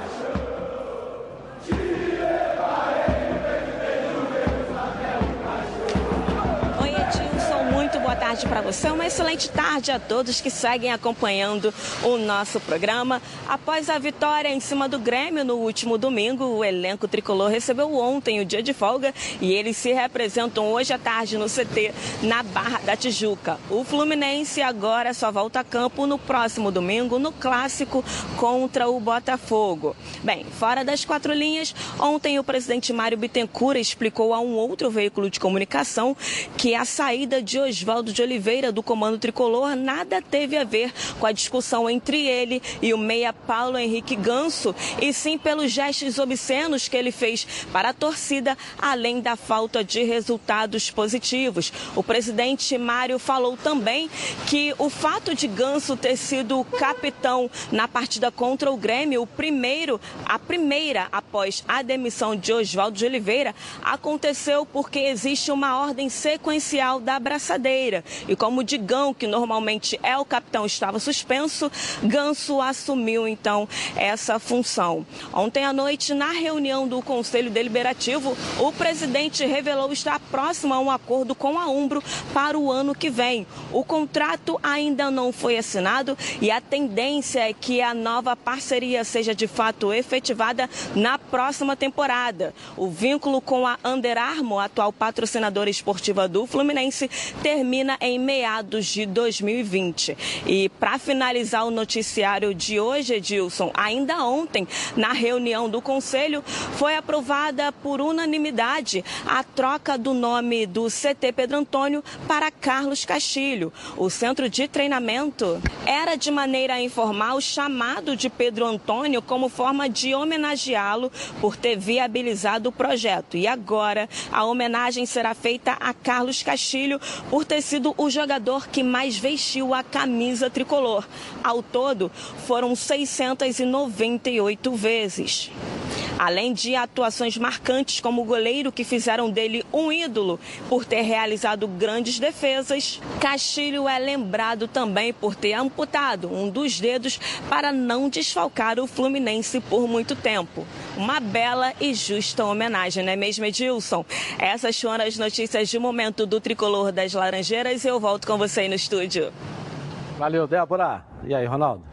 Speaker 20: Boa tarde para você. Uma excelente tarde a todos que seguem acompanhando o nosso programa. Após a vitória em cima do Grêmio no último domingo, o elenco tricolor recebeu ontem o dia de folga e eles se representam hoje à tarde no CT na Barra da Tijuca. O Fluminense agora só volta a campo no próximo domingo no clássico contra o Botafogo. Bem, fora das quatro linhas, ontem o presidente Mário Bittencourt explicou a um outro veículo de comunicação que a saída de Osvaldo Oswaldo de Oliveira, do Comando Tricolor, nada teve a ver com a discussão entre ele e o meia Paulo Henrique Ganso, e sim pelos gestos obscenos que ele fez para a torcida, além da falta de resultados positivos. O presidente Mário falou também que o fato de Ganso ter sido capitão na partida contra o Grêmio, o primeiro, a primeira após a demissão de Oswaldo de Oliveira, aconteceu porque existe uma ordem sequencial da abraçadeira e como Digão, que normalmente é o capitão, estava suspenso, Ganso assumiu então essa função. Ontem à noite, na reunião do Conselho Deliberativo, o presidente revelou estar próximo a um acordo com a Umbro para o ano que vem. O contrato ainda não foi assinado e a tendência é que a nova parceria seja de fato efetivada na próxima temporada. O vínculo com a Under Armour, atual patrocinadora esportiva do Fluminense, termina termina em meados de 2020. E para finalizar o noticiário de hoje, Edilson, ainda ontem, na reunião do Conselho, foi aprovada por unanimidade a troca do nome do CT Pedro Antônio para Carlos Castilho. O centro de treinamento era de maneira informal chamado de Pedro Antônio como forma de homenageá-lo por ter viabilizado o projeto. E agora a homenagem será feita a Carlos Castilho por ter sido o jogador que mais vestiu a camisa tricolor. Ao todo, foram 698 vezes. Além de atuações marcantes como goleiro que fizeram dele um ídolo por ter realizado grandes defesas, Castilho é lembrado também por ter amputado um dos dedos para não desfalcar o Fluminense por muito tempo. Uma bela e justa homenagem, não é mesmo, Edilson? Essas foram as notícias de momento do tricolor das Laranjas Laranjeiras e eu volto com você aí no estúdio.
Speaker 2: Valeu, Débora. E aí, Ronaldo?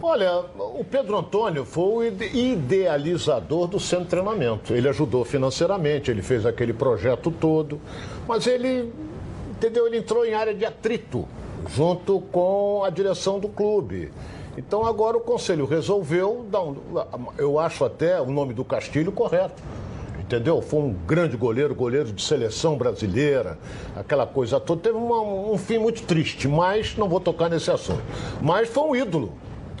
Speaker 9: Olha, o Pedro Antônio foi o idealizador do centro de treinamento. Ele ajudou financeiramente, ele fez aquele projeto todo, mas ele, entendeu? Ele entrou em área de atrito junto com a direção do clube. Então agora o conselho resolveu dar um, eu acho até o nome do Castilho correto entendeu? Foi um grande goleiro, goleiro de seleção brasileira, aquela coisa toda. Teve uma, um fim muito triste, mas não vou tocar nesse assunto. Mas foi um ídolo.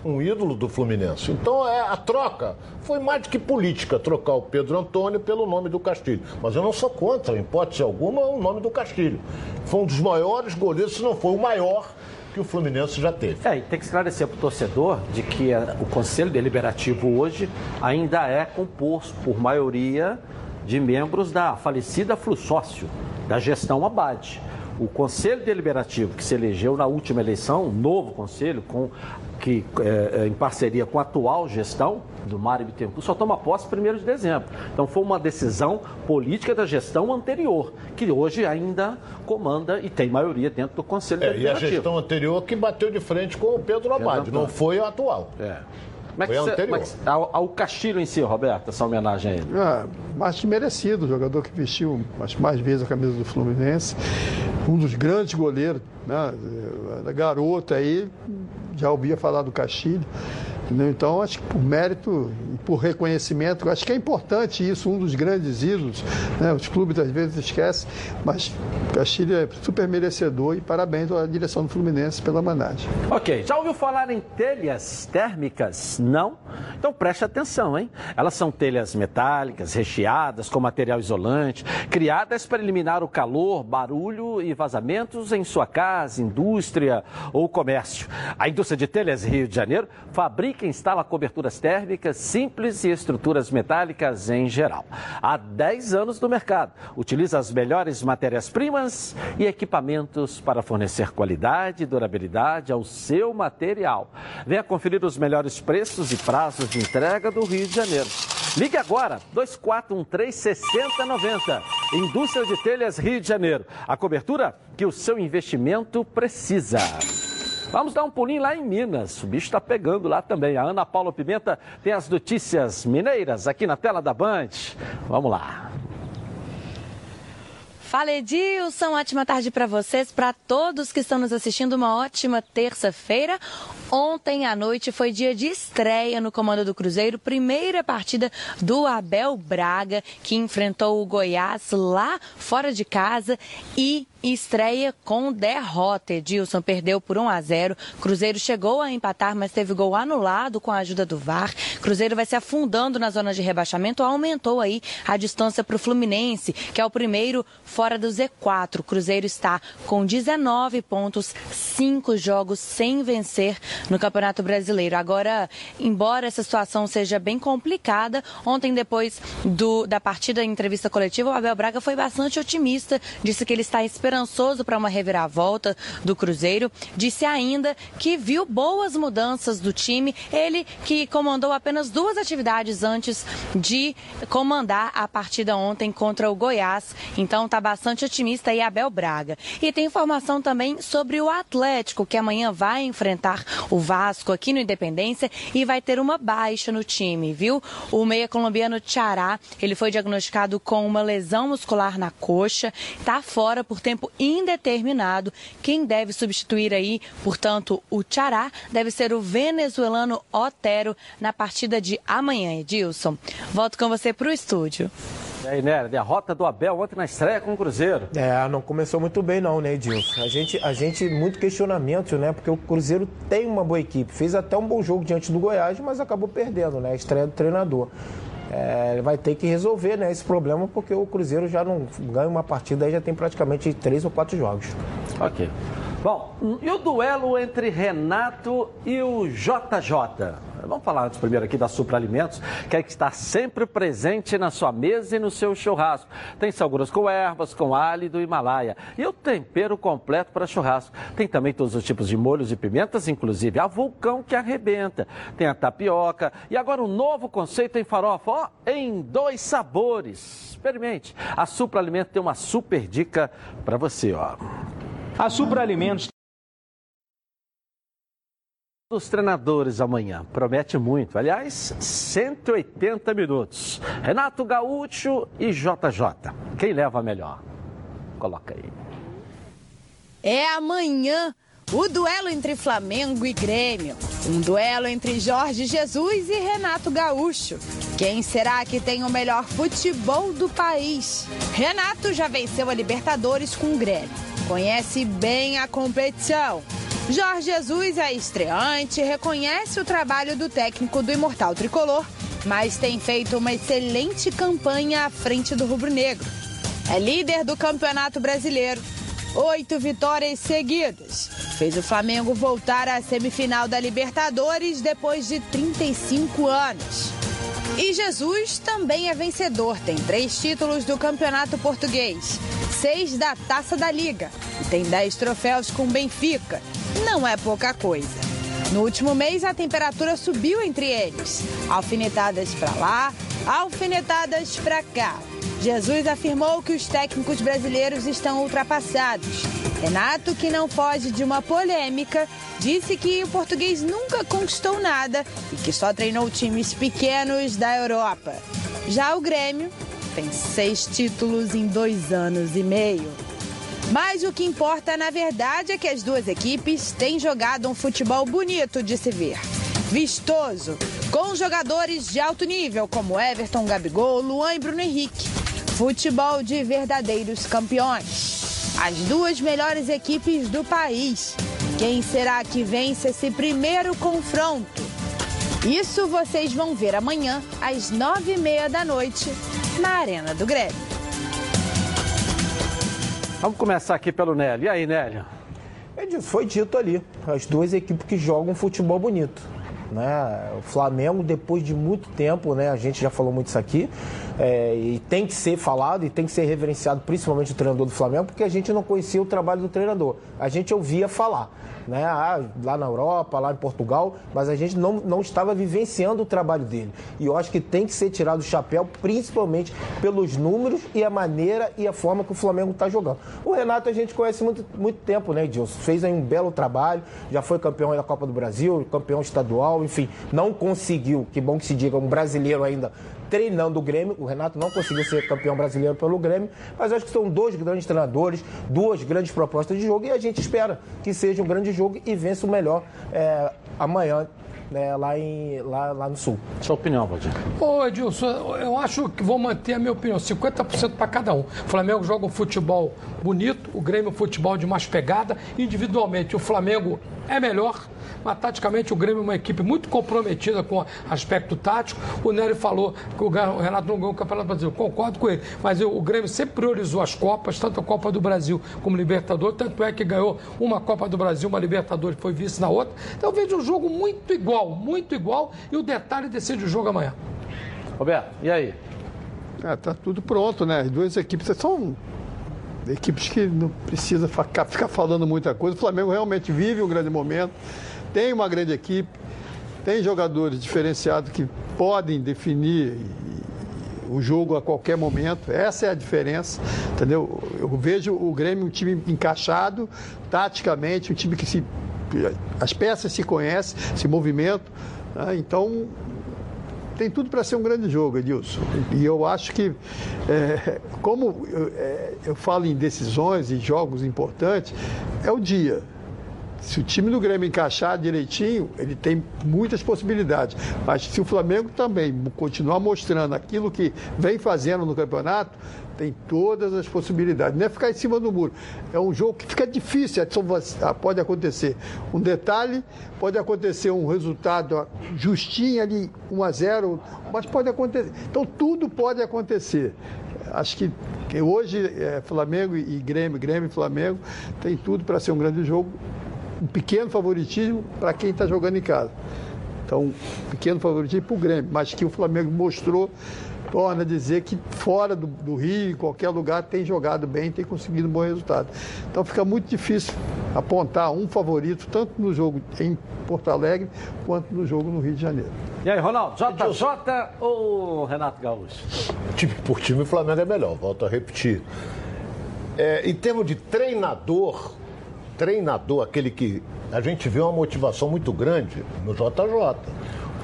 Speaker 9: um ídolo do Fluminense. Então é a troca. Foi mais do que política trocar o Pedro Antônio pelo nome do Castilho. Mas eu não sou contra, em hipótese alguma, o nome do Castilho. Foi um dos maiores goleiros, se não foi o maior que o Fluminense já teve.
Speaker 2: É, e tem que esclarecer para o torcedor de que o Conselho Deliberativo hoje ainda é composto por maioria de membros da falecida Flusócio, da gestão Abade. O Conselho Deliberativo que se elegeu na última eleição, um novo conselho, com, que, é, em parceria com a atual gestão do Mário Bittencourt, só toma posse 1 de dezembro. Então foi uma decisão política da gestão anterior, que hoje ainda comanda e tem maioria dentro do Conselho
Speaker 9: É, e a
Speaker 2: Deliberativo.
Speaker 9: gestão anterior que bateu de frente com o Pedro Abad, não foi a atual.
Speaker 2: É. Como é que
Speaker 9: Foi
Speaker 2: você-
Speaker 9: anterior.
Speaker 2: é que- ao, ao Castilho em si, Roberto, essa homenagem a ele.
Speaker 8: Ah, mais que merecido, jogador que vestiu as mais vezes a camisa do Fluminense, um dos grandes goleiros, né? Da garota aí, já ouvia falar do Castilho. Entendeu? Então, acho que por mérito e por reconhecimento, acho que é importante isso, um dos grandes ídolos. Né? Os clubes às vezes esquecem, mas Castilho é super merecedor e parabéns à direção do Fluminense pela homenagem.
Speaker 2: Ok, já ouviu falar em telhas térmicas? Não? Então preste atenção, hein? Elas são telhas metálicas, recheadas com material isolante, criadas para eliminar o calor, barulho e vazamentos em sua casa, indústria ou comércio. A indústria de telhas Rio de Janeiro fabrica e instala coberturas térmicas simples e estruturas metálicas em geral. Há 10 anos no mercado. Utiliza as melhores matérias-primas e equipamentos para fornecer qualidade e durabilidade ao seu material. Venha conferir os melhores preços e prazos de entrega do Rio de Janeiro. Ligue agora, 2413-6090. Indústria de Telhas Rio de Janeiro. A cobertura que o seu investimento precisa. Vamos dar um pulinho lá em Minas. O bicho está pegando lá também. A Ana Paula Pimenta tem as notícias mineiras aqui na tela da Band. Vamos lá.
Speaker 21: Fala Edilson, ótima tarde para vocês, para todos que estão nos assistindo, uma ótima terça-feira. Ontem à noite foi dia de estreia no comando do Cruzeiro, primeira partida do Abel Braga, que enfrentou o Goiás lá fora de casa e estreia com derrota. Edilson perdeu por 1 a 0. Cruzeiro chegou a empatar, mas teve gol anulado com a ajuda do VAR. Cruzeiro vai se afundando na zona de rebaixamento, aumentou aí a distância para o Fluminense, que é o primeiro fora do Z4. O Cruzeiro está com 19 pontos, 5 jogos sem vencer no Campeonato Brasileiro. Agora, embora essa situação seja bem complicada, ontem depois do, da partida em entrevista coletiva, o Abel Braga foi bastante otimista, disse que ele está esperançoso para uma reviravolta do Cruzeiro, disse ainda que viu boas mudanças do time, ele que comandou apenas duas atividades antes de comandar a partida ontem contra o Goiás, então está bastante otimista aí Abel Braga. E tem informação também sobre o Atlético, que amanhã vai enfrentar o Vasco aqui no Independência e vai ter uma baixa no time, viu? O meia colombiano Tchará, ele foi diagnosticado com uma lesão muscular na coxa, está fora por tempo indeterminado. Quem deve substituir aí, portanto, o Tchará deve ser o venezuelano Otero na partida de amanhã, Edilson. Volto com você para o estúdio.
Speaker 2: E aí, Nélia, derrota do Abel ontem na estreia com o Cruzeiro.
Speaker 6: É, não começou muito bem não, né, Edilson? A gente, a gente, muito questionamento, né? Porque o Cruzeiro tem uma boa equipe. Fez até um bom jogo diante do Goiás, mas acabou perdendo, né? A estreia do treinador. É, vai ter que resolver né, esse problema, porque o Cruzeiro já não ganha uma partida, aí já tem praticamente três ou quatro jogos.
Speaker 2: Ok. Bom, e o duelo entre Renato e o JJ? Vamos falar antes primeiro aqui da Supra Alimentos, que é que está sempre presente na sua mesa e no seu churrasco. Tem salguras com ervas, com alho do Himalaia e o tempero completo para churrasco. Tem também todos os tipos de molhos e pimentas, inclusive a vulcão que arrebenta. Tem a tapioca e agora um novo conceito em farofa, ó, em dois sabores. Experimente. A Supra Alimentos tem uma super dica para você, ó.
Speaker 22: A Supra Alimentos
Speaker 2: dos treinadores amanhã. Promete muito. Aliás, 180 minutos. Renato Gaúcho e JJ. Quem leva a melhor? Coloca aí.
Speaker 3: É amanhã o duelo entre Flamengo e Grêmio. Um duelo entre Jorge Jesus e Renato Gaúcho. Quem será que tem o melhor futebol do país? Renato já venceu a Libertadores com o Grêmio. Conhece bem a competição. Jorge Jesus é estreante, reconhece o trabalho do técnico do Imortal Tricolor, mas tem feito uma excelente campanha à frente do rubro-negro. É líder do Campeonato Brasileiro, oito vitórias seguidas. Fez o Flamengo voltar à semifinal da Libertadores depois de 35 anos. E Jesus também é vencedor, tem três títulos do Campeonato Português, seis da Taça da Liga e tem dez troféus com Benfica. Não é pouca coisa. No último mês, a temperatura subiu entre eles. Alfinetadas para lá, alfinetadas para cá. Jesus afirmou que os técnicos brasileiros estão ultrapassados. Renato, que não foge de uma polêmica, disse que o português nunca conquistou nada e que só treinou times pequenos da Europa. Já o Grêmio tem seis títulos em dois anos e meio. Mas o que importa, na verdade, é que as duas equipes têm jogado um futebol bonito de se ver. Vistoso, com jogadores de alto nível como Everton, Gabigol, Luan e Bruno Henrique. Futebol de verdadeiros campeões. As duas melhores equipes do país. Quem será que vence esse primeiro confronto? Isso vocês vão ver amanhã, às nove e meia da noite, na Arena do Grêmio.
Speaker 2: Vamos começar aqui pelo Nélio. E aí, Nélio?
Speaker 6: Foi dito ali, as duas equipes que jogam futebol bonito. Né? O Flamengo, depois de muito tempo, né? a gente já falou muito isso aqui, é, e tem que ser falado e tem que ser reverenciado, principalmente o treinador do Flamengo, porque a gente não conhecia o trabalho do treinador. A gente ouvia falar né? Ah, lá na Europa, lá em Portugal, mas a gente não, não estava vivenciando o trabalho dele. E eu acho que tem que ser tirado o chapéu, principalmente pelos números e a maneira e a forma que o Flamengo está jogando. O Renato a gente conhece muito, muito tempo, né, Edilson? Fez aí um belo trabalho, já foi campeão da Copa do Brasil, campeão estadual, enfim, não conseguiu, que bom que se diga, um brasileiro ainda treinando o Grêmio. O Renato não conseguiu ser campeão brasileiro pelo Grêmio, mas acho que são dois grandes treinadores, duas grandes propostas de jogo e a gente espera que seja um grande jogo e vença o melhor é, amanhã né, lá, em, lá, lá no Sul.
Speaker 2: Sua opinião, Valdir?
Speaker 7: Ô, Edilson, eu acho que vou manter a minha opinião, 50% para cada um. O Flamengo joga um futebol bonito, o Grêmio um futebol de mais pegada. Individualmente, o Flamengo é melhor, mas taticamente o Grêmio é uma equipe muito comprometida com o aspecto tático. O Nery falou que o Renato não ganhou o Campeonato Brasileiro, concordo com ele, mas o Grêmio sempre priorizou as Copas, tanto a Copa do Brasil como Libertadores, tanto é que ganhou uma Copa do Brasil, uma Libertadores, foi vice na outra. Então eu vejo um jogo muito igual, muito igual, e o detalhe decide o jogo amanhã.
Speaker 2: Roberto, e aí?
Speaker 8: É, tá tudo pronto, né? As duas equipes são equipes que não precisa ficar, ficar falando muita coisa. O Flamengo realmente vive um grande momento tem uma grande equipe, tem jogadores diferenciados que podem definir o jogo a qualquer momento. Essa é a diferença, entendeu? Eu vejo o Grêmio um time encaixado, taticamente, um time que se as peças se conhecem, se movimentam. Né? Então tem tudo para ser um grande jogo, Edilson. E eu acho que, é, como eu, é, eu falo em decisões e jogos importantes, é o dia. Se o time do Grêmio encaixar direitinho, ele tem muitas possibilidades. Mas se o Flamengo também continuar mostrando aquilo que vem fazendo no campeonato, tem todas as possibilidades. Não é ficar em cima do muro. É um jogo que fica difícil. Ah, pode acontecer um detalhe, pode acontecer um resultado justinho ali, 1 a 0 mas pode acontecer. Então tudo pode acontecer. Acho que hoje é, Flamengo e Grêmio, Grêmio e Flamengo tem tudo para ser um grande jogo um pequeno favoritismo para quem está jogando em casa. Então, um pequeno favoritismo para o Grêmio, mas que o Flamengo mostrou, torna a dizer que fora do, do, Rio, em qualquer lugar, tem jogado bem, tem conseguido um bom resultado. Então fica muito difícil apontar um favorito, tanto no jogo em Porto Alegre, quanto no jogo no Rio de Janeiro.
Speaker 2: E aí, Ronaldo, JJ ou Renato Gaúcho?
Speaker 9: Time por time, o Flamengo é melhor, volto a repetir. É, em termos de treinador, treinador, aquele que a gente vê uma motivação muito grande no JJ.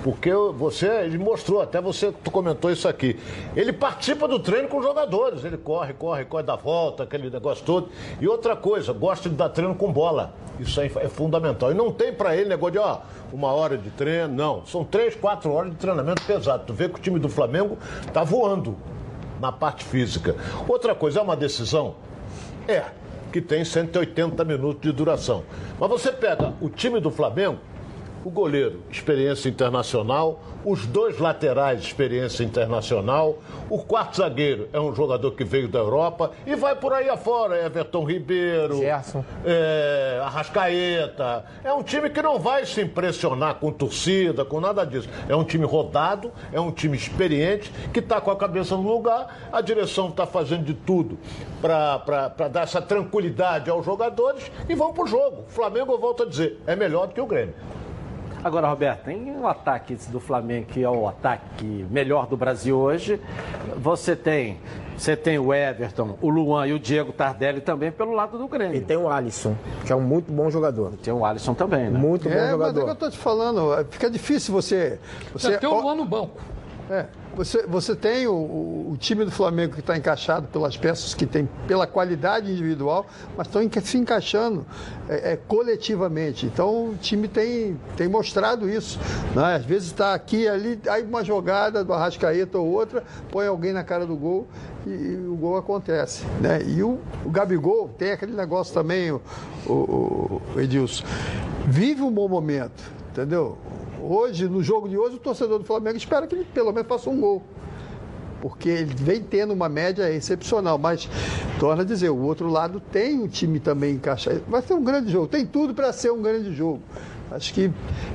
Speaker 9: Porque você, ele mostrou, até você comentou isso aqui. Ele participa do treino com os jogadores. Ele corre, corre, corre, dá volta, aquele negócio todo. E outra coisa, gosta de dar treino com bola. Isso aí é fundamental. E não tem para ele negócio de, ó, uma hora de treino, não. São três, quatro horas de treinamento pesado. Tu vê que o time do Flamengo tá voando na parte física. Outra coisa, é uma decisão? É, que tem 180 minutos de duração. Mas você pega o time do Flamengo, o goleiro, experiência internacional, os dois laterais, experiência internacional, o quarto zagueiro é um jogador que veio da Europa e vai por aí afora, Everton Ribeiro,
Speaker 6: Gerson.
Speaker 9: É, Arrascaeta. É um time que não vai se impressionar com torcida, com nada disso. É um time rodado, é um time experiente, que está com a cabeça no lugar, a direção está fazendo de tudo para dar essa tranquilidade aos jogadores e vão para o jogo. O Flamengo, eu volto a dizer, é melhor do que o Grêmio.
Speaker 2: Agora, Roberto, tem um ataque do Flamengo que é o ataque melhor do Brasil hoje. Você tem, você tem o Everton, o Luan e o Diego Tardelli também pelo lado do Grêmio.
Speaker 6: E tem o Alisson, que é um muito bom jogador.
Speaker 2: Tem o Alisson também, né?
Speaker 6: Muito bom
Speaker 8: É, mas é
Speaker 6: jogador.
Speaker 8: o que eu tô te falando, é, fica difícil você. você
Speaker 7: tem o Luan no banco.
Speaker 8: É, você, você tem o, o- time do Flamengo que está encaixado pelas peças que tem, pela qualidade individual, mas estão se encaixando é, é, coletivamente. Então o time tem, tem mostrado isso. Né? Às vezes está aqui ali, aí uma jogada do Arrascaeta ou outra, põe alguém na cara do gol e, e o gol acontece. Né? E o, o Gabigol tem aquele negócio também, o, o, o Edilson, vive um bom momento, entendeu? Hoje, no jogo de hoje, o torcedor do Flamengo espera que ele pelo menos faça um gol. Porque ele vem tendo uma média excepcional. Mas, torna a dizer, o outro lado tem um time também encaixado. Vai ser um grande jogo. Tem tudo para ser um grande jogo. Acho que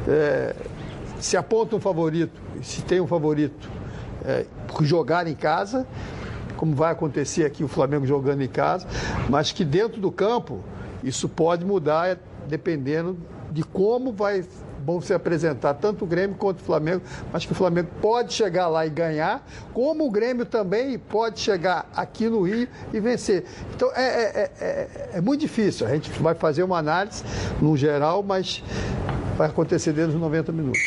Speaker 8: é, se aponta um favorito, se tem um favorito é, jogar em casa, como vai acontecer aqui o Flamengo jogando em casa, mas que dentro do campo isso pode mudar é, dependendo de como vai vão se apresentar tanto o Grêmio quanto o Flamengo, mas que o Flamengo pode chegar lá e ganhar, como o Grêmio também pode chegar aqui no Rio e vencer. Então é, é- é- é- é muito difícil. A gente vai fazer uma análise no geral, mas vai acontecer dentro dos 90 minutos.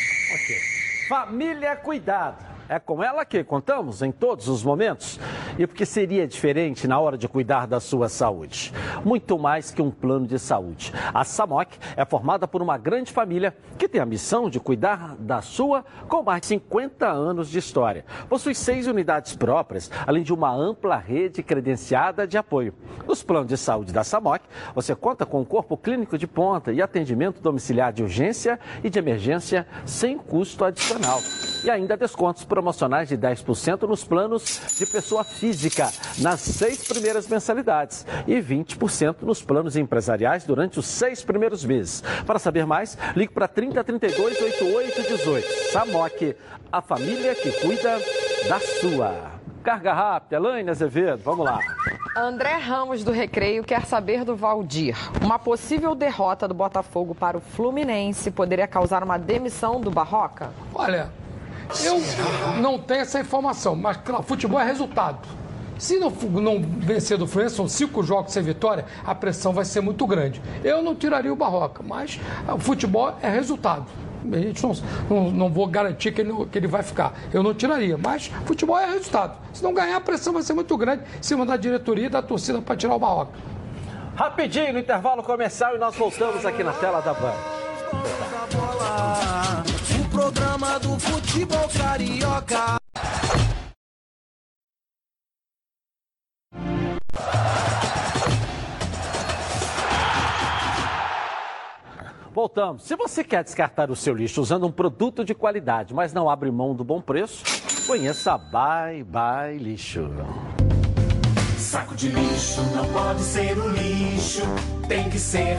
Speaker 2: Família Cuidado. É com ela que contamos em todos os momentos. E porque seria diferente na hora de cuidar da sua saúde. Muito mais que um plano de saúde. A SAMOC é formada por uma grande família que tem a missão de cuidar da sua com mais de 50 anos de história. Possui seis unidades próprias, além de uma ampla rede credenciada de apoio. Nos planos de saúde da SAMOC, você conta com um corpo clínico de ponta e atendimento domiciliar de urgência e de emergência sem custo adicional. E ainda descontos promocionais de 10% nos planos de pessoa física nas seis primeiras mensalidades e 20% nos planos empresariais durante os seis primeiros meses. Para saber mais, ligue para 3032 8818. SAMOC, a família que cuida da sua. Carga rápida, Elaine Azevedo, vamos lá.
Speaker 10: André Ramos do Recreio quer saber do Valdir. Uma possível derrota do Botafogo para o Fluminense poderia causar uma demissão do Barroca?
Speaker 7: Olha, eu não tenho essa informação, mas claro, futebol é resultado. Se não, não vencer do Fluminense, são cinco jogos sem vitória, a pressão vai ser muito grande. Eu não tiraria o Barroca, mas ah, o futebol é resultado. A gente não, não, não vou garantir que ele, que ele vai ficar. Eu não tiraria, mas futebol é resultado. Se não ganhar, a pressão vai ser muito grande em cima da diretoria e da torcida para tirar o Barroca.
Speaker 2: Rapidinho no intervalo comercial e nós voltamos aqui na tela da Band.
Speaker 1: O programa do futebol carioca.
Speaker 2: Voltamos. Se você quer descartar o seu lixo usando um produto de qualidade, mas não abre mão do bom preço, conheça a Bye Bye Lixo.
Speaker 1: Saco de lixo não pode ser o lixo, tem que ser.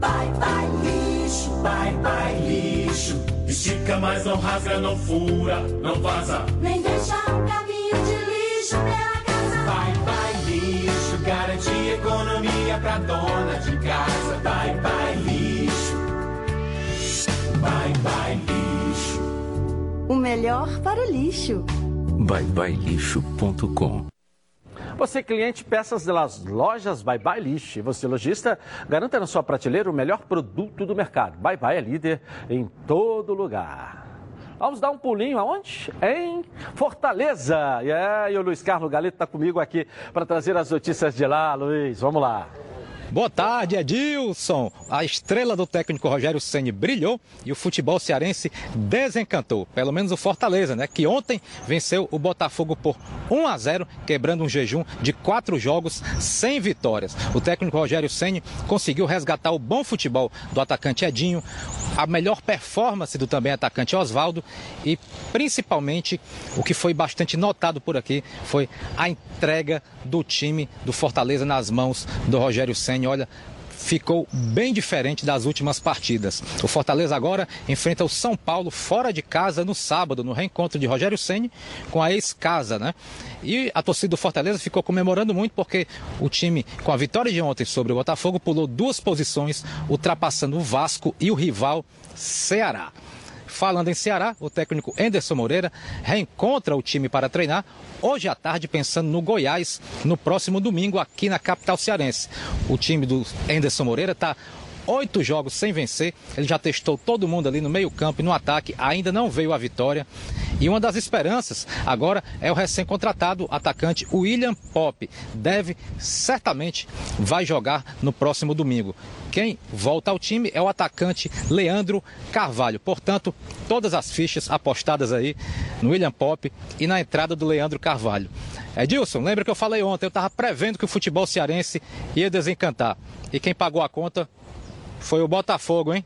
Speaker 1: Bye bye lixo, bye bye lixo. Estica, mas não rasga, não fura, não vaza.
Speaker 23: Nem deixa um caminho de lixo pela casa.
Speaker 1: Bye bye lixo, garante economia pra dona de casa. Bye bye lixo, bye bye lixo.
Speaker 23: O melhor para o lixo.
Speaker 18: byebyelixo.com
Speaker 2: Você, cliente, peças das lojas Bye Bye. E você, lojista, garanta na sua prateleira o melhor produto do mercado. Bye Bye é líder em todo lugar. Vamos dar um pulinho aonde? Em Fortaleza. E o Luiz Carlos Galito está comigo aqui para trazer as notícias de lá, Luiz. Vamos lá.
Speaker 24: Boa tarde, Edilson. A estrela do técnico Rogério Ceni brilhou e o futebol cearense desencantou. Pelo menos o Fortaleza, né? Que ontem venceu o Botafogo por 1 a 0, quebrando um jejum de quatro jogos sem vitórias. O técnico Rogério Ceni conseguiu resgatar o bom futebol do atacante Edinho, a melhor performance do também atacante Oswaldo e principalmente o que foi bastante notado por aqui foi a entrega do time do Fortaleza nas mãos do Rogério Ceni. Olha, ficou bem diferente das últimas partidas. O Fortaleza agora enfrenta o São Paulo fora de casa no sábado, no reencontro de Rogério Ceni com a ex-casa, né? E a torcida do Fortaleza ficou comemorando muito porque o time, com a vitória de ontem sobre o Botafogo, pulou duas posições, ultrapassando o Vasco e o rival Ceará. Falando em Ceará, o técnico Enderson Moreira reencontra o time para treinar hoje à tarde, pensando no Goiás, no próximo domingo, aqui na capital cearense. O time do Enderson Moreira está oito jogos sem vencer. Ele já testou todo mundo ali no meio-campo e no ataque, ainda não veio a vitória. E uma das esperanças agora é o recém-contratado atacante William Pop. Deve, certamente, vai jogar no próximo domingo. Quem volta ao time é o atacante Leandro Carvalho. Portanto, todas as fichas apostadas aí no William Pop e na entrada do Leandro Carvalho. Edilson, lembra que eu falei ontem, eu estava prevendo que o futebol cearense ia desencantar. E quem pagou a conta foi o Botafogo, hein?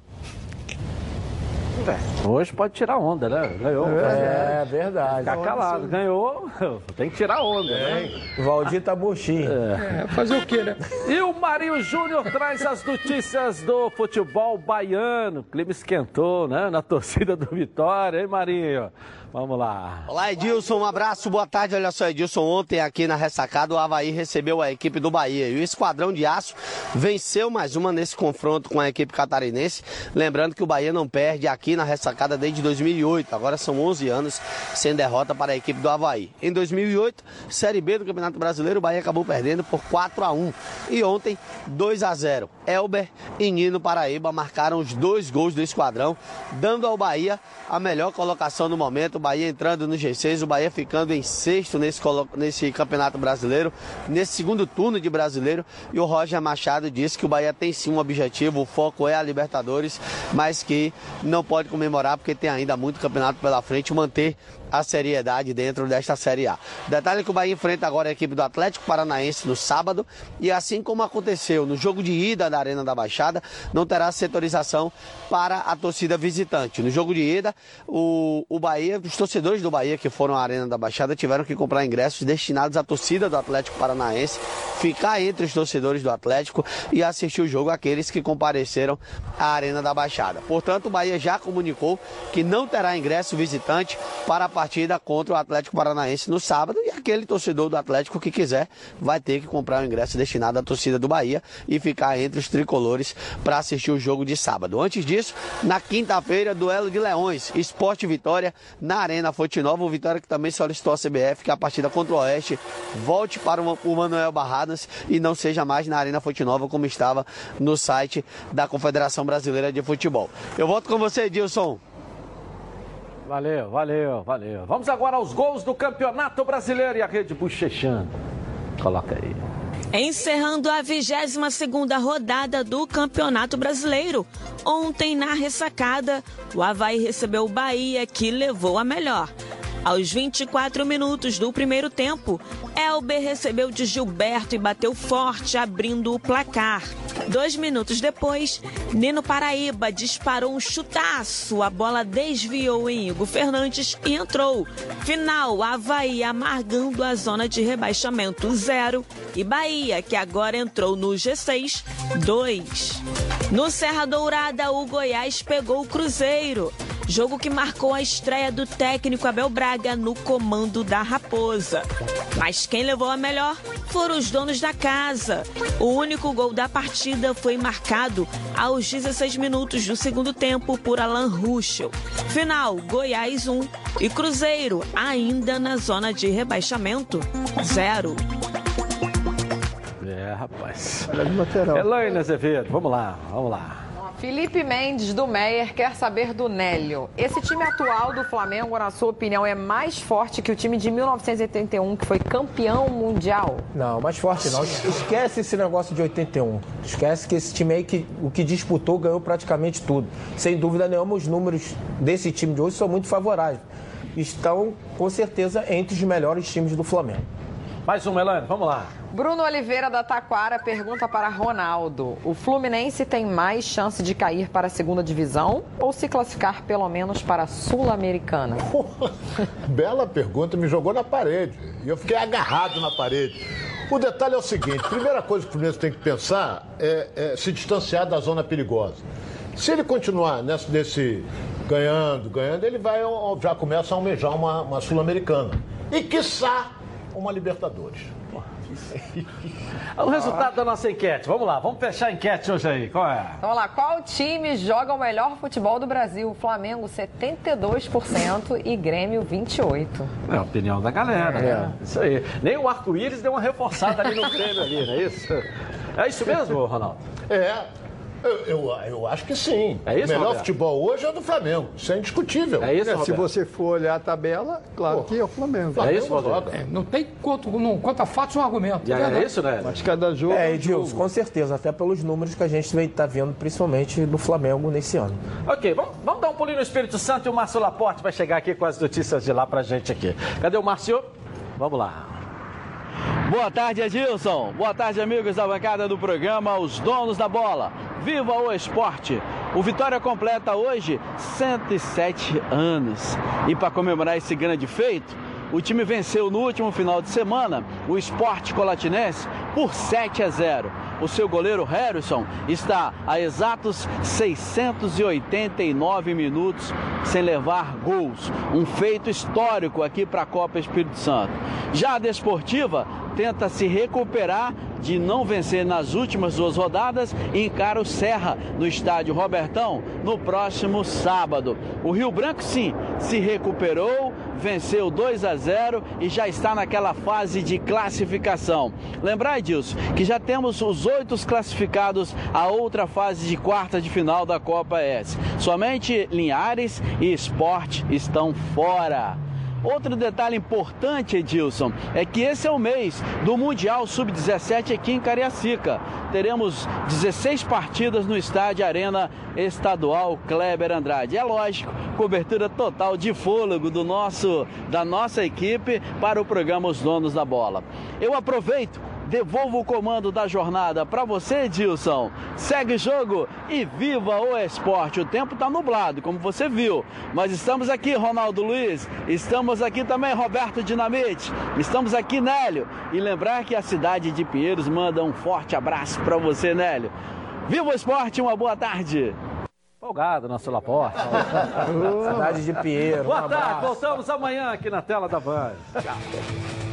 Speaker 2: É, hoje pode tirar onda, né? Ganhou.
Speaker 6: É, verdade.
Speaker 2: Ficar calado. Ganhou, tem que tirar onda, né?
Speaker 6: O Valdir tá murchinho.
Speaker 7: É, fazer o quê, né?
Speaker 2: E o Marinho Júnior traz as notícias do futebol baiano. O clima esquentou, né? Na torcida do Vitória, hein, Marinho? Vamos lá.
Speaker 25: Olá, Edilson. Um abraço, boa tarde. Olha só, Edilson. Ontem aqui na ressacada, o Havaí recebeu a equipe do Bahia. E o Esquadrão de Aço venceu mais uma nesse confronto com a equipe catarinense. Lembrando que o Bahia não perde aqui na ressacada desde 2008. Agora são 11 anos sem derrota para a equipe do Havaí. Em 2008, Série B do Campeonato Brasileiro, o Bahia acabou perdendo por 4 a 1 E ontem, 2 a 0 Elber e Nino Paraíba marcaram os dois gols do Esquadrão, dando ao Bahia a melhor colocação no momento. Bahia entrando no G6, o Bahia ficando em sexto nesse, nesse Campeonato Brasileiro, nesse segundo turno de brasileiro. E o Roger Machado disse que o Bahia tem sim um objetivo, o foco é a Libertadores, mas que não pode comemorar porque tem ainda muito campeonato pela frente, manter a seriedade dentro desta Série A. Detalhe que o Bahia enfrenta agora a equipe do Atlético Paranaense no sábado e assim como aconteceu no jogo de ida da Arena da Baixada, não terá setorização para a torcida visitante. No jogo de ida, o, o Bahia, os torcedores do Bahia que foram à Arena da Baixada tiveram que comprar ingressos destinados à torcida do Atlético Paranaense, ficar entre os torcedores do Atlético e assistir o jogo aqueles que compareceram à Arena da Baixada. Portanto, o Bahia já comunicou que não terá ingresso visitante para a partida contra o Atlético Paranaense no sábado e aquele torcedor do Atlético que quiser vai ter que comprar o ingresso destinado à torcida do Bahia e ficar entre os tricolores para assistir o jogo de sábado. Antes disso, na quinta-feira, duelo de Leões, Esporte Vitória na Arena Fonte Nova, o Vitória que também solicitou a CBF que a partida contra o Oeste volte para o Manuel Barradas e não seja mais na Arena Fonte Nova como estava no site da Confederação Brasileira de Futebol. Eu volto com você, Edilson.
Speaker 2: Valeu, valeu, valeu. Vamos agora aos gols do Campeonato Brasileiro e a rede bochechando. Coloca aí.
Speaker 20: Encerrando a 22ª rodada do Campeonato Brasileiro. Ontem, na ressacada, o Havaí recebeu o Bahia, que levou a melhor. Aos 24 minutos do primeiro tempo, Elber recebeu de Gilberto e bateu forte, abrindo o placar. Dois minutos depois, Nino Paraíba disparou um chutaço. A bola desviou em Igor Fernandes e entrou. Final, Havaí amargando a zona de rebaixamento zero e Bahia, que agora entrou no G6, 2. No Serra Dourada, o Goiás pegou o Cruzeiro. Jogo que marcou a estreia do técnico Abel Braga no comando da Raposa. Mas quem levou a melhor foram os donos da casa. O único gol da partida foi marcado aos 16 minutos do segundo tempo por Alan Ruschel. Final: Goiás 1 e Cruzeiro, ainda na zona de rebaixamento, 0.
Speaker 2: É, rapaz.
Speaker 6: Lateral.
Speaker 2: Elaine Azevedo, vamos lá, vamos lá.
Speaker 10: Felipe Mendes, do Meyer, quer saber do Nélio. Esse time atual do Flamengo, na sua opinião, é mais forte que o time de 1981, que foi campeão mundial?
Speaker 6: Não, mais forte não. Esquece esse negócio de 81. Esquece que esse time aí, que, o que disputou, ganhou praticamente tudo. Sem dúvida nenhuma, os números desse time de hoje são muito favoráveis. Estão, com certeza, entre os melhores times do Flamengo.
Speaker 2: Mais um, Melanie, vamos lá.
Speaker 10: Bruno Oliveira da Taquara pergunta para Ronaldo: o Fluminense tem mais chance de cair para a segunda divisão ou se classificar pelo menos para a Sul-Americana?
Speaker 9: Bela pergunta, me jogou na parede. E eu fiquei agarrado na parede. O detalhe é o seguinte: primeira coisa que o Fluminense tem que pensar é, é se distanciar da zona perigosa. Se ele continuar nesse, nesse ganhando, ganhando, ele vai já começa a almejar uma, uma Sul-Americana. E quiçá uma Libertadores.
Speaker 2: O resultado da nossa enquete. Vamos lá, vamos fechar a enquete hoje aí. Qual é?
Speaker 10: Vamos lá, qual time joga o melhor futebol do Brasil? Flamengo 72% e Grêmio 28%.
Speaker 2: É a opinião da galera.
Speaker 10: É.
Speaker 2: né? Isso aí. Nem o arco-íris deu uma reforçada ali no Grêmio ali, não é isso? É isso mesmo, Ronaldo?
Speaker 9: É. Eu, eu, eu acho que sim.
Speaker 2: É isso,
Speaker 9: o melhor
Speaker 2: Roberto?
Speaker 9: futebol hoje é o do Flamengo. Isso é indiscutível.
Speaker 2: É isso,
Speaker 8: Se
Speaker 2: Roberto?
Speaker 8: você for olhar a tabela, claro que é o Flamengo.
Speaker 2: É isso, Roberto?
Speaker 7: É, não tem quanto, não, quanto a fatos um argumento. Verdade.
Speaker 2: é isso, né?
Speaker 8: Mas cada jogo
Speaker 6: É,
Speaker 8: um
Speaker 6: Edilson,
Speaker 8: jogo.
Speaker 6: com certeza. Até pelos números que a gente está vendo, principalmente do Flamengo nesse ano.
Speaker 2: Ok, vamos, vamos dar um pulinho no Espírito Santo e o Márcio Laporte vai chegar aqui com as notícias de lá pra gente aqui. Cadê o Márcio? Vamos lá.
Speaker 16: Boa tarde, Edilson. Boa tarde, amigos da bancada do programa Os Donos da Bola. Viva o esporte! O Vitória completa hoje 107 anos. E para comemorar esse grande feito, o time venceu no último final de semana o Esporte Colatinense por 7 a 0. O seu goleiro Harrison está a exatos 689 minutos sem levar gols. Um feito histórico aqui para a Copa Espírito Santo. Já a Desportiva tenta se recuperar de não vencer nas últimas duas rodadas e encara o Serra no estádio Robertão no próximo sábado. O Rio Branco, sim, se recuperou, venceu 2 a 0 e já está naquela fase de classificação. Lembrar, Edilson, que já temos os oito classificados a outra fase de quarta de final da Copa S. Somente Linhares e Sport estão fora. Outro detalhe importante, Edilson, é que esse é o mês do Mundial Sub-17 aqui em Cariacica. Teremos 16 partidas no estádio Arena Estadual Kleber Andrade. É lógico, cobertura total de fôlego do nosso, da nossa equipe para o programa Os Donos da Bola. Eu aproveito devolvo o comando da jornada para você, Edilson. Segue o jogo e viva o esporte. O tempo está nublado, como você viu. Mas estamos aqui, Ronaldo Luiz. Estamos aqui também, Roberto Dinamite. Estamos aqui, Nélio. E lembrar que a cidade de Pinheiros manda um forte abraço para você, Nélio. Viva o esporte, uma boa tarde.
Speaker 2: Folgado, nosso Laporte.
Speaker 6: Cidade de Pinheiro.
Speaker 2: Boa
Speaker 6: um
Speaker 2: tarde, voltamos amanhã aqui na tela da Band. Tchau.